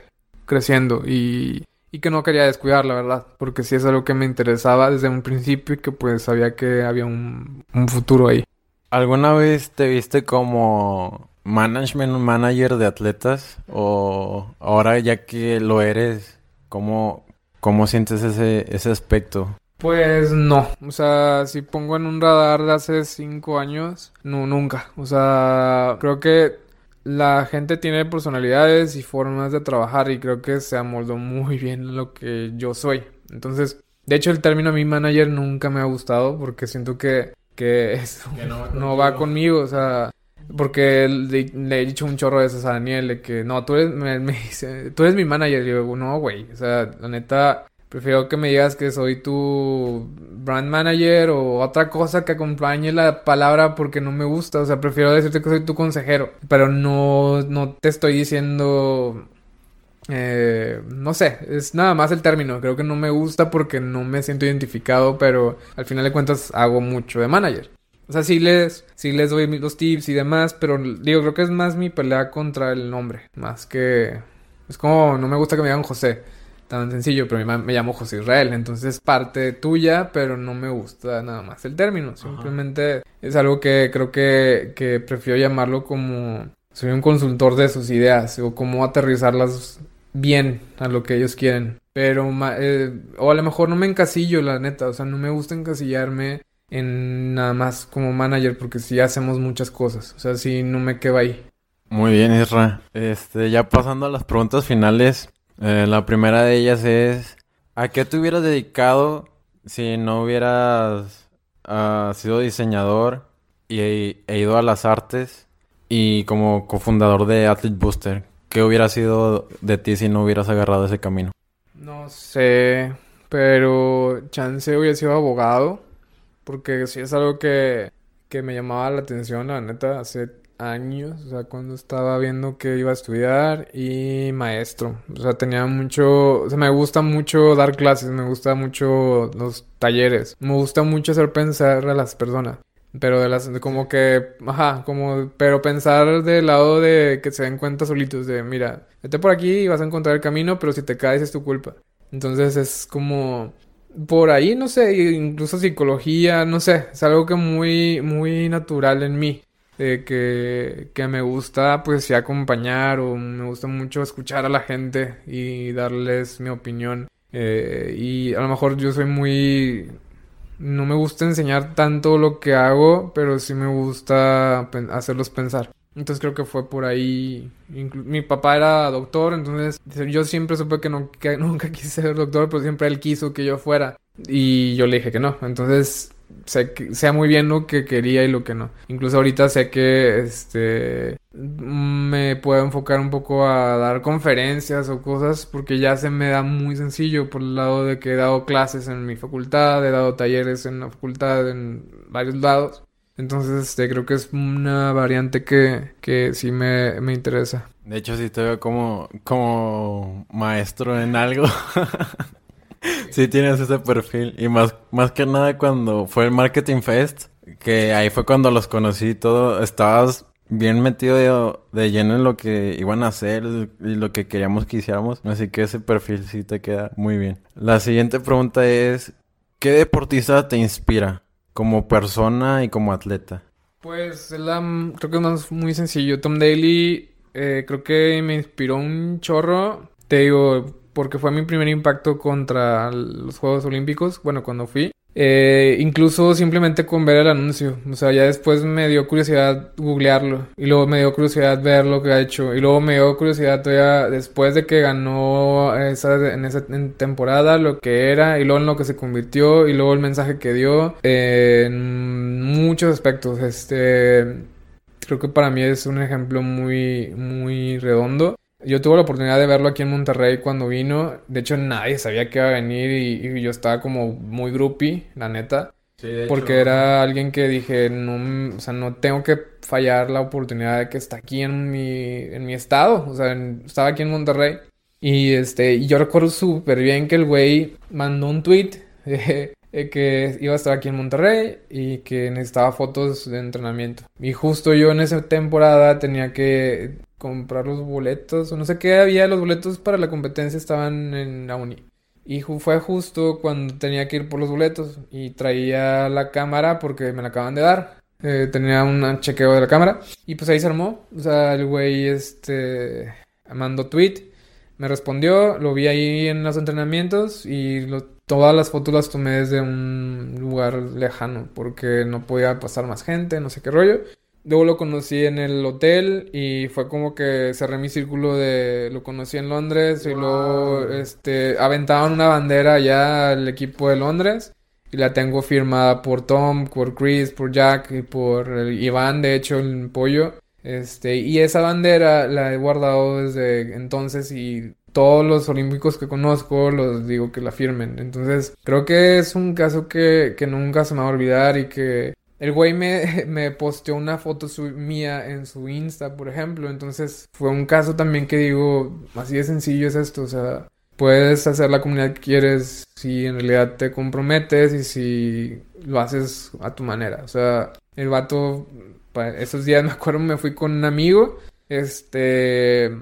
creciendo y, y que no quería descuidar, la verdad, porque sí es algo que me interesaba desde un principio y que pues sabía que había un, un futuro ahí. ¿Alguna vez te viste como management manager de atletas o ahora ya que lo eres, ¿cómo, ¿Cómo sientes ese, ese aspecto? Pues no, o sea, si pongo en un radar de hace cinco años, no, nunca. O sea, creo que la gente tiene personalidades y formas de trabajar y creo que se amoldó muy bien lo que yo soy. Entonces, de hecho, el término mi manager nunca me ha gustado porque siento que, que eso no, va, conmigo, o sea, porque le, he dicho un chorro de esas a Daniel de que no, tú eres, me, dice, tú eres mi manager. Y yo, no, güey. O sea, la neta, prefiero que me digas que soy tu brand manager o otra cosa que acompañe la palabra porque no me gusta. O sea, prefiero decirte que soy tu consejero. Pero no, no te estoy diciendo. Eh, no sé, es nada más el término. Creo que no me gusta porque no me siento identificado, pero al final de cuentas hago mucho de manager. O sea, sí les, sí les doy los tips y demás, pero digo, creo que es más mi pelea contra el nombre, más que... Es como, no me gusta que me digan José, tan sencillo, pero me, me llamo José Israel, entonces es parte tuya, pero no me gusta nada más el término, simplemente es algo que creo que, que prefiero llamarlo como... Soy un consultor de sus ideas o cómo aterrizarlas bien a lo que ellos quieren. Pero, eh, o a lo mejor no me encasillo, la neta, o sea, no me gusta encasillarme en nada más como manager porque sí hacemos muchas cosas. O sea, sí no me quedo ahí. Muy bien, Isra. Este, ya pasando a las preguntas finales. Eh, la primera de ellas es, ¿a qué te hubieras dedicado si no hubieras uh, sido diseñador y e ido a las artes y como cofundador de Athlete Booster? ¿Qué hubiera sido de ti si no hubieras agarrado ese camino? No sé, pero chance hubiera sido abogado porque sí es algo que, que me llamaba la atención, la neta, hace años, o sea, cuando estaba viendo que iba a estudiar y maestro, o sea, tenía mucho, o sea, me gusta mucho dar clases, me gusta mucho los talleres, me gusta mucho hacer pensar a las personas. Pero de las, como que, ajá, como, pero pensar del lado de que se den cuenta solitos, de mira, vete por aquí y vas a encontrar el camino, pero si te caes es tu culpa. Entonces es como, por ahí, no sé, incluso psicología, no sé, es algo que muy, muy natural en mí. Que, que me gusta pues acompañar o me gusta mucho escuchar a la gente y darles mi opinión. Eh, y a lo mejor yo soy muy no me gusta enseñar tanto lo que hago, pero sí me gusta hacerlos pensar. Entonces creo que fue por ahí. Mi papá era doctor, entonces yo siempre supe que, nunca quise ser doctor, pero siempre él quiso que yo fuera. Y yo le dije que no. Entonces sé, sea muy bien lo que quería y lo que no. Incluso ahorita sé que este me puedo enfocar un poco a dar conferencias o cosas porque ya se me da muy sencillo por el lado de que he dado clases en mi facultad, he dado talleres en la facultad en varios lados. Entonces, este, creo que es una variante que, que sí me, me interesa. De hecho, sí te veo como, como maestro en algo. sí tienes ese perfil. Y más, más que nada cuando fue el Marketing Fest, que ahí fue cuando los conocí y todo, estabas bien metido de, lleno en lo que iban a hacer y lo que queríamos que hiciéramos. Así que ese perfil sí te queda muy bien. La siguiente pregunta es, ¿qué deportista te inspira como persona y como atleta? Pues la, creo que es muy sencillo. Tom Daly eh, creo que me inspiró un chorro. Te digo, porque fue mi primer impacto contra los Juegos Olímpicos, bueno, cuando fui. Eh, incluso simplemente con ver el anuncio. O sea, ya después me dio curiosidad googlearlo. Y luego me dio curiosidad ver lo que ha hecho. Y luego me dio curiosidad todavía después de que ganó esa, en esa temporada lo que era. Y luego en lo que se convirtió. Y luego el mensaje que dio. en muchos aspectos. Este. Creo que para mí es un ejemplo muy, muy redondo. Yo tuve la oportunidad de verlo aquí en Monterrey cuando vino. De hecho, nadie sabía que iba a venir y, yo estaba como muy groupie, la neta. Sí, porque era alguien que dije, no, o sea, no tengo que fallar la oportunidad de que está aquí en mi, en mi estado. O sea, estaba aquí en Monterrey. Y este, y yo recuerdo súper bien que el güey mandó un tweet que iba a estar aquí en Monterrey y que necesitaba fotos de entrenamiento. Y justo yo en esa temporada tenía que comprar los boletos, o no sé qué había, los boletos para la competencia estaban en la uni. Y fue justo cuando tenía que ir por los boletos y traía la cámara porque me la acaban de dar. Eh, tenía un chequeo de la cámara y pues ahí se armó. O sea, el güey este mandó tweet, me respondió, lo vi ahí en los entrenamientos y todas las fotos las tomé desde un lugar lejano porque no podía pasar más gente, no sé qué rollo. Luego lo conocí en el hotel y fue como que cerré mi círculo de... Lo conocí en Londres y luego este, aventaban una bandera ya al equipo de Londres. Y la tengo firmada por Tom, por Chris, por Jack y por Iván, de hecho, el pollo. Este, y esa bandera la he guardado desde entonces y todos los olímpicos que conozco los digo que la firmen. Entonces, creo que es un caso que, que nunca se me va a olvidar y que el güey me, me posteó una foto mía en su Insta, por ejemplo. Entonces fue un caso también que digo, así de sencillo es esto. O sea, puedes hacer la comunidad que quieres si en realidad te comprometes y si lo haces a tu manera. O sea, el vato, esos días me acuerdo, me fui con un amigo. Este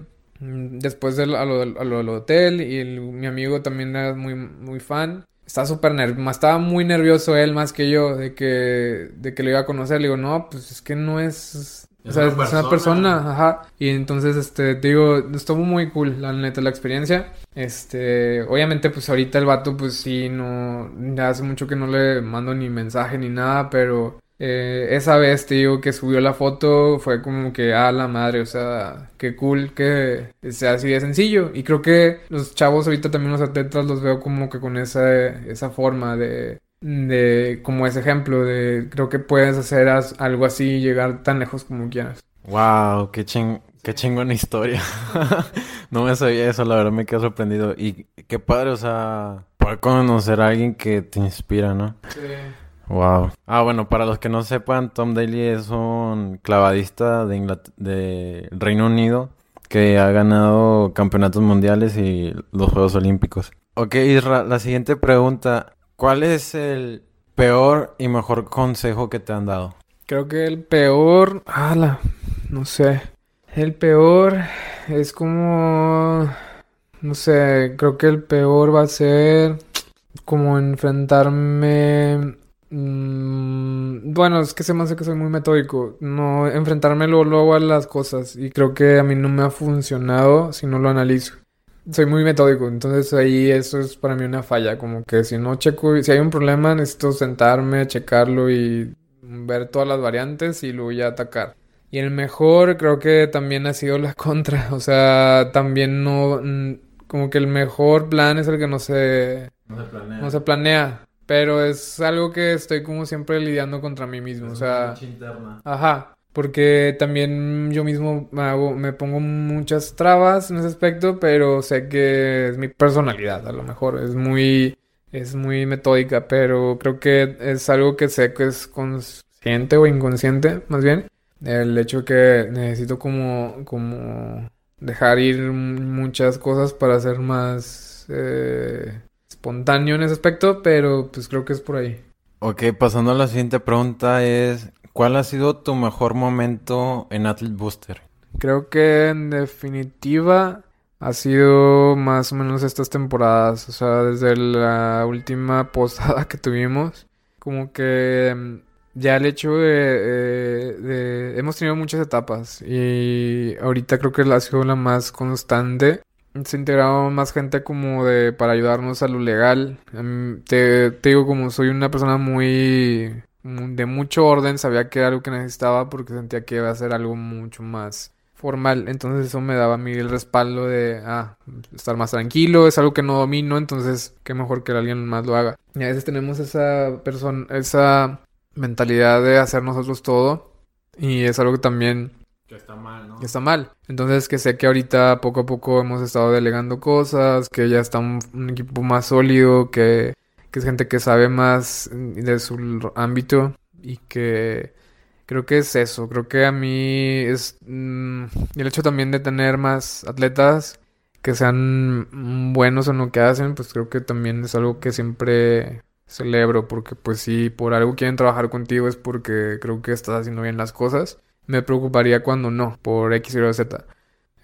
después de a lo, del hotel y mi amigo también era muy, muy fan. Estaba súper nervioso, estaba muy nervioso él más que yo de que, de que lo iba a conocer. Le digo, no, pues es que no es... o sea, es una persona, ajá. Y entonces, este, digo, estuvo muy cool, la neta, la experiencia. Este, obviamente, pues ahorita el vato, pues sí, no, ya hace mucho que no le mando ni mensaje ni nada, pero eh, esa vez, te digo, que subió la foto, fue como que, a la madre, o sea, qué cool que sea así de sencillo. Y creo que los chavos ahorita también los atletas los veo como que con esa, esa forma de, de, como ese ejemplo de, creo que puedes hacer algo así y llegar tan lejos como quieras. Wow, qué ching, qué chingona historia. no me sabía eso, la verdad me quedé sorprendido. Y qué padre, o sea, poder conocer a alguien que te inspira, ¿no? Sí. Wow. Ah, bueno, para los que no sepan, Tom Daly es un clavadista de, de Reino Unido que ha ganado campeonatos mundiales y los Juegos Olímpicos. Ok, Isra, la siguiente pregunta. ¿Cuál es el peor y mejor consejo que te han dado? Creo que el peor. ¡Hala! No sé. El peor es como. No sé, creo que el peor va a ser como enfrentarme. Mm, bueno, es que se me hace que soy muy metódico. No enfrentarme luego, luego a las cosas. Y creo que a mí no me ha funcionado si no lo analizo. Soy muy metódico, entonces ahí eso es para mí una falla. Como que si no checo, si hay un problema, necesito sentarme, checarlo y ver todas las variantes y luego ya atacar. Y el mejor creo que también ha sido la contra. O sea, también no. mm, Como que el mejor plan es el que no se, No se planea. no se planea. Pero es algo que estoy como siempre lidiando contra mí mismo. O sea, interna. ajá. Porque también yo mismo me hago, me pongo muchas trabas en ese aspecto, pero sé que es mi personalidad, a lo mejor. Es muy, es muy metódica, pero creo que es algo que sé que es consciente o inconsciente, más bien. El hecho que necesito como, como dejar ir muchas cosas para ser más eh, espontáneo en ese aspecto, pero pues creo que es por ahí. Ok, pasando a la siguiente pregunta es, ¿cuál ha sido tu mejor momento en Athlete Booster? Creo que en definitiva ha sido más o menos estas temporadas, o sea, desde la última posada que tuvimos, como que ya el hecho de, eh, de- hemos tenido muchas etapas y ahorita creo que la ha sido la más constante. Se ha integrado más gente como de para ayudarnos a lo legal. Mí- te, te digo como soy una persona muy mu- de mucho orden, sabía que era algo que necesitaba porque sentía que iba a ser algo mucho más formal. Entonces eso me daba a mí el respaldo de ah, estar más tranquilo, es algo que no domino, entonces qué mejor que alguien más lo haga. Y a veces tenemos esa persona, esa mentalidad de hacer nosotros todo y es algo que también Que está mal, ¿no? está mal. Entonces que sé que ahorita poco a poco hemos estado delegando cosas, que ya está un, equipo más sólido, que, que es gente que sabe más de su ámbito y que creo que es eso. Creo que a mí es mm, y el hecho también de tener más atletas que sean buenos en lo que hacen, pues creo que también es algo que siempre celebro porque pues si por algo quieren trabajar contigo es porque creo que estás haciendo bien las cosas. Me preocuparía cuando no, por X, Y, Z.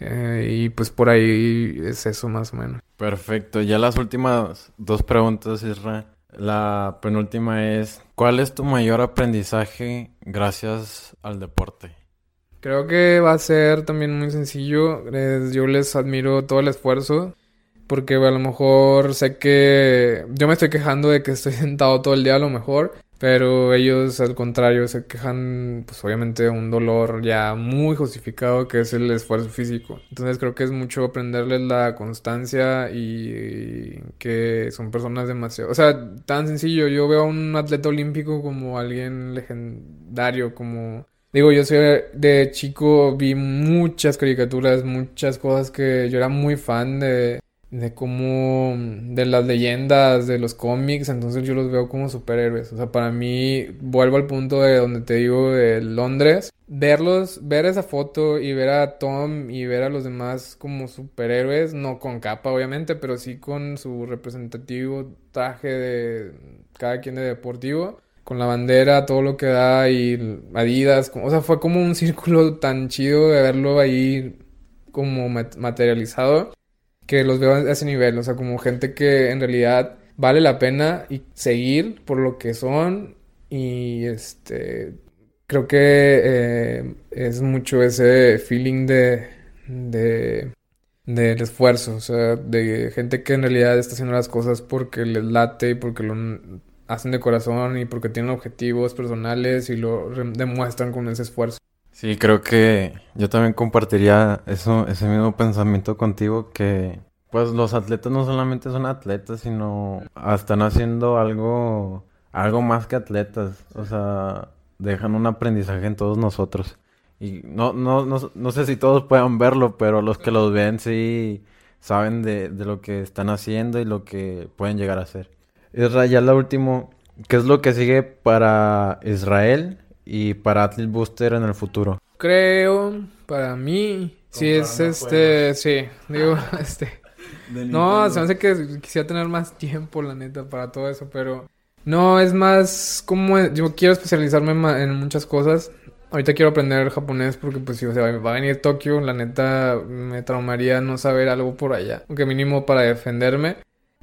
Eh, y pues por ahí es eso más o menos. Perfecto, ya las últimas dos preguntas, Isra. La penúltima es, ¿cuál es tu mayor aprendizaje gracias al deporte? Creo que va a ser también muy sencillo. Yo les admiro todo el esfuerzo. Porque a lo mejor sé que yo me estoy quejando de que estoy sentado todo el día a lo mejor. Pero ellos al contrario se quejan pues obviamente de un dolor ya muy justificado que es el esfuerzo físico. Entonces creo que es mucho aprenderles la constancia y que son personas demasiado... O sea, tan sencillo. Yo veo a un atleta olímpico como alguien legendario, como... Digo, yo soy de chico, vi muchas caricaturas, muchas cosas que yo era muy fan de, de cómo, de las leyendas, de los cómics, entonces yo los veo como superhéroes. O sea, para mí, vuelvo al punto de donde te digo de Londres, verlos, ver esa foto y ver a Tom y ver a los demás como superhéroes, no con capa obviamente, pero sí con su representativo traje de cada quien de deportivo con la bandera, todo lo que da y Adidas, o sea, fue como un círculo tan chido de verlo ahí como mat- materializado que los veo a ese nivel, o sea, como gente que en realidad vale la pena y seguir por lo que son y este creo que eh, es mucho ese feeling de de del esfuerzo, o sea, de gente que en realidad está haciendo las cosas porque les late y porque lo hacen de corazón y porque tienen objetivos personales y lo demuestran con ese esfuerzo. Sí, creo que yo también compartiría eso, ese mismo pensamiento contigo que pues los atletas no solamente son atletas, sino están haciendo algo, algo más que atletas. O sea, dejan un aprendizaje en todos nosotros. Y no, no, no, no sé si todos puedan verlo, pero los que los ven sí saben de, de lo que están haciendo y lo que pueden llegar a hacer. Israel, ya lo último, ¿qué es lo que sigue para Israel y para Athlete Booster en el futuro? Creo, para mí, sí es este, sí, digo, este, no, se me hace que quisiera tener más tiempo, la neta, para todo eso, pero No, es más como yo quiero especializarme en muchas cosas. Ahorita quiero aprender japonés porque pues si o sea, va a venir Tokio, la neta me traumaría no saber algo por allá, aunque mínimo para defenderme.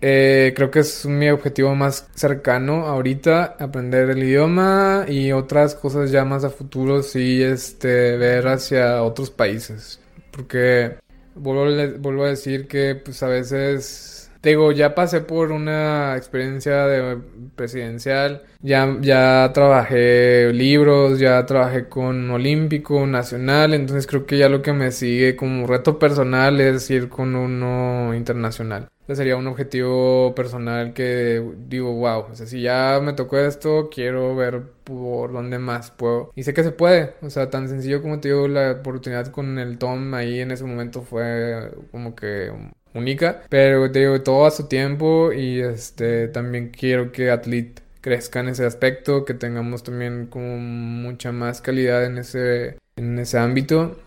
Eh, creo que es mi objetivo más cercano ahorita, aprender el idioma y otras cosas ya más a futuro, sí, este, ver hacia otros países. Porque vuelvo, vuelvo a decir que pues a veces digo, ya pasé por una experiencia de presidencial, ya, ya trabajé libros, ya trabajé con Olímpico, Nacional, entonces creo que ya lo que me sigue como reto personal es ir con uno internacional. Sería un objetivo personal que digo, wow, o sea, si ya me tocó esto, quiero ver por dónde más puedo. Y sé que se puede, o sea, tan sencillo como te digo, la oportunidad con el Tom ahí en ese momento fue como que única, pero te digo, todo a su tiempo y este también quiero que Athlete crezca en ese aspecto, que tengamos también como mucha más calidad en ese, en ese ámbito.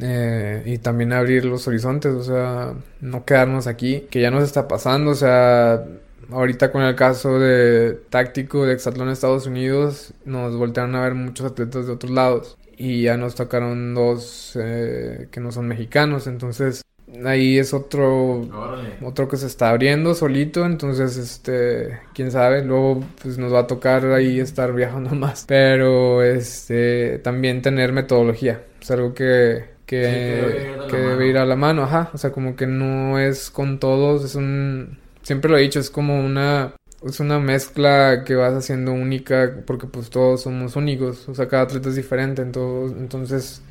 Eh, y también abrir los horizontes, o sea, no quedarnos aquí, que ya nos está pasando, o sea, ahorita con el caso de táctico de Exatlón Estados Unidos, nos voltearon a ver muchos atletas de otros lados y ya nos tocaron dos eh, que no son mexicanos, entonces ahí es otro otro que se está abriendo solito entonces este quién sabe luego pues nos va a tocar ahí estar viajando más pero este también tener metodología es algo que que, que, debe, ir a la mano ajá o sea como que no es con todos es un siempre lo he dicho es como una es una mezcla que vas haciendo única porque pues todos somos únicos o sea cada atleta es diferente entonces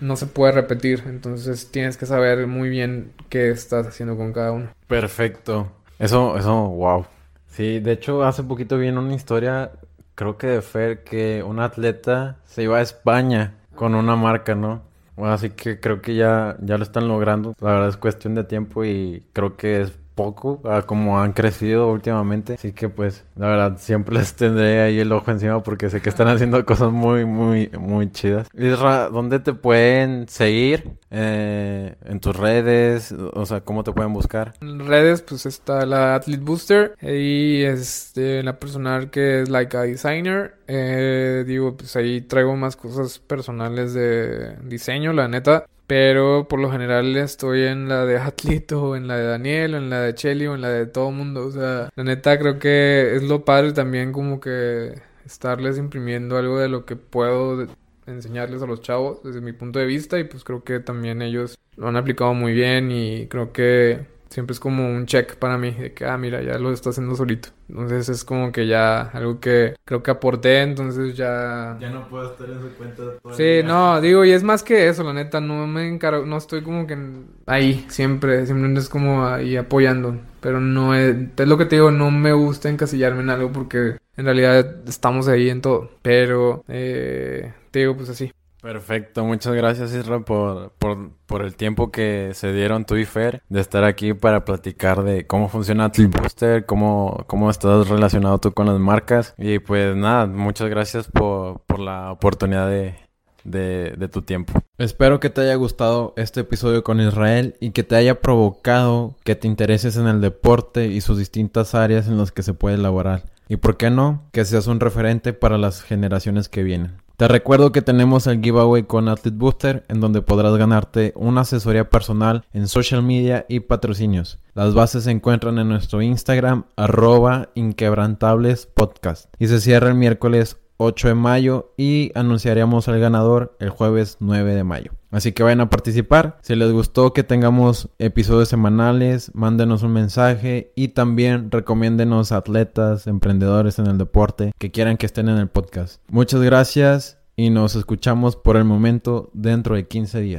no se puede repetir. Entonces tienes que saber muy bien qué estás haciendo con cada uno. Perfecto. Eso, eso, wow. Sí, de hecho, hace poquito vi una historia, creo que de Fer, que un atleta se iba a España con una marca, ¿no? Así que creo que ya, ya lo están logrando. La verdad es cuestión de tiempo y creo que es poco a como han crecido últimamente. Así que pues, la verdad, siempre les tendré ahí el ojo encima porque sé que están haciendo cosas muy, muy, muy chidas. Isra, ¿dónde te pueden seguir? Eh, en tus redes, o sea, ¿cómo te pueden buscar? En redes, pues está la Athlete Booster y este, la personal que es Like a Designer. Eh, digo, pues ahí traigo más cosas personales de diseño, la neta. Pero por lo general estoy en la de Atlito, en la de Daniel, o en la de Chelly, o en la de todo mundo. O sea, la neta creo que es lo padre también como que estarles imprimiendo algo de lo que puedo enseñarles a los chavos desde mi punto de vista y pues creo que también ellos lo han aplicado muy bien y creo que siempre es como un check para mí de que, ah, mira, ya lo está haciendo solito. Entonces es como que ya algo que creo que aporté, entonces ya... Ya no puedo estar en su cuenta. sí, no, digo, y es más que eso, la neta, no me encargo, no estoy como que ahí, siempre, siempre es como ahí apoyando, pero no es, es lo que te digo, no me gusta encasillarme en algo porque en realidad estamos ahí en todo, pero eh, te digo, pues así. Perfecto, muchas gracias Isra por, por, el tiempo que se dieron tú y Fer de estar aquí para platicar de cómo funciona Booster, cómo, cómo estás relacionado tú con las marcas y pues nada, muchas gracias por, la oportunidad de, de, tu tiempo. Espero que te haya gustado este episodio con Israel y que te haya provocado que te intereses en el deporte y sus distintas áreas en las que se puede elaborar. Y por qué no, que seas un referente para las generaciones que vienen. Te recuerdo que tenemos el giveaway con Athlete Booster en donde podrás ganarte una asesoría personal en social media y patrocinios. Las bases se encuentran en nuestro Instagram arroba inquebrantables podcast y se cierra el miércoles 8 de mayo y anunciaremos al ganador el jueves 9 de mayo. Así que vayan a participar. Si les gustó que tengamos episodios semanales, mándenos un mensaje y también recomiéndenos atletas, emprendedores en el deporte que quieran que estén en el podcast. Muchas gracias y nos escuchamos por el momento dentro de 15 días.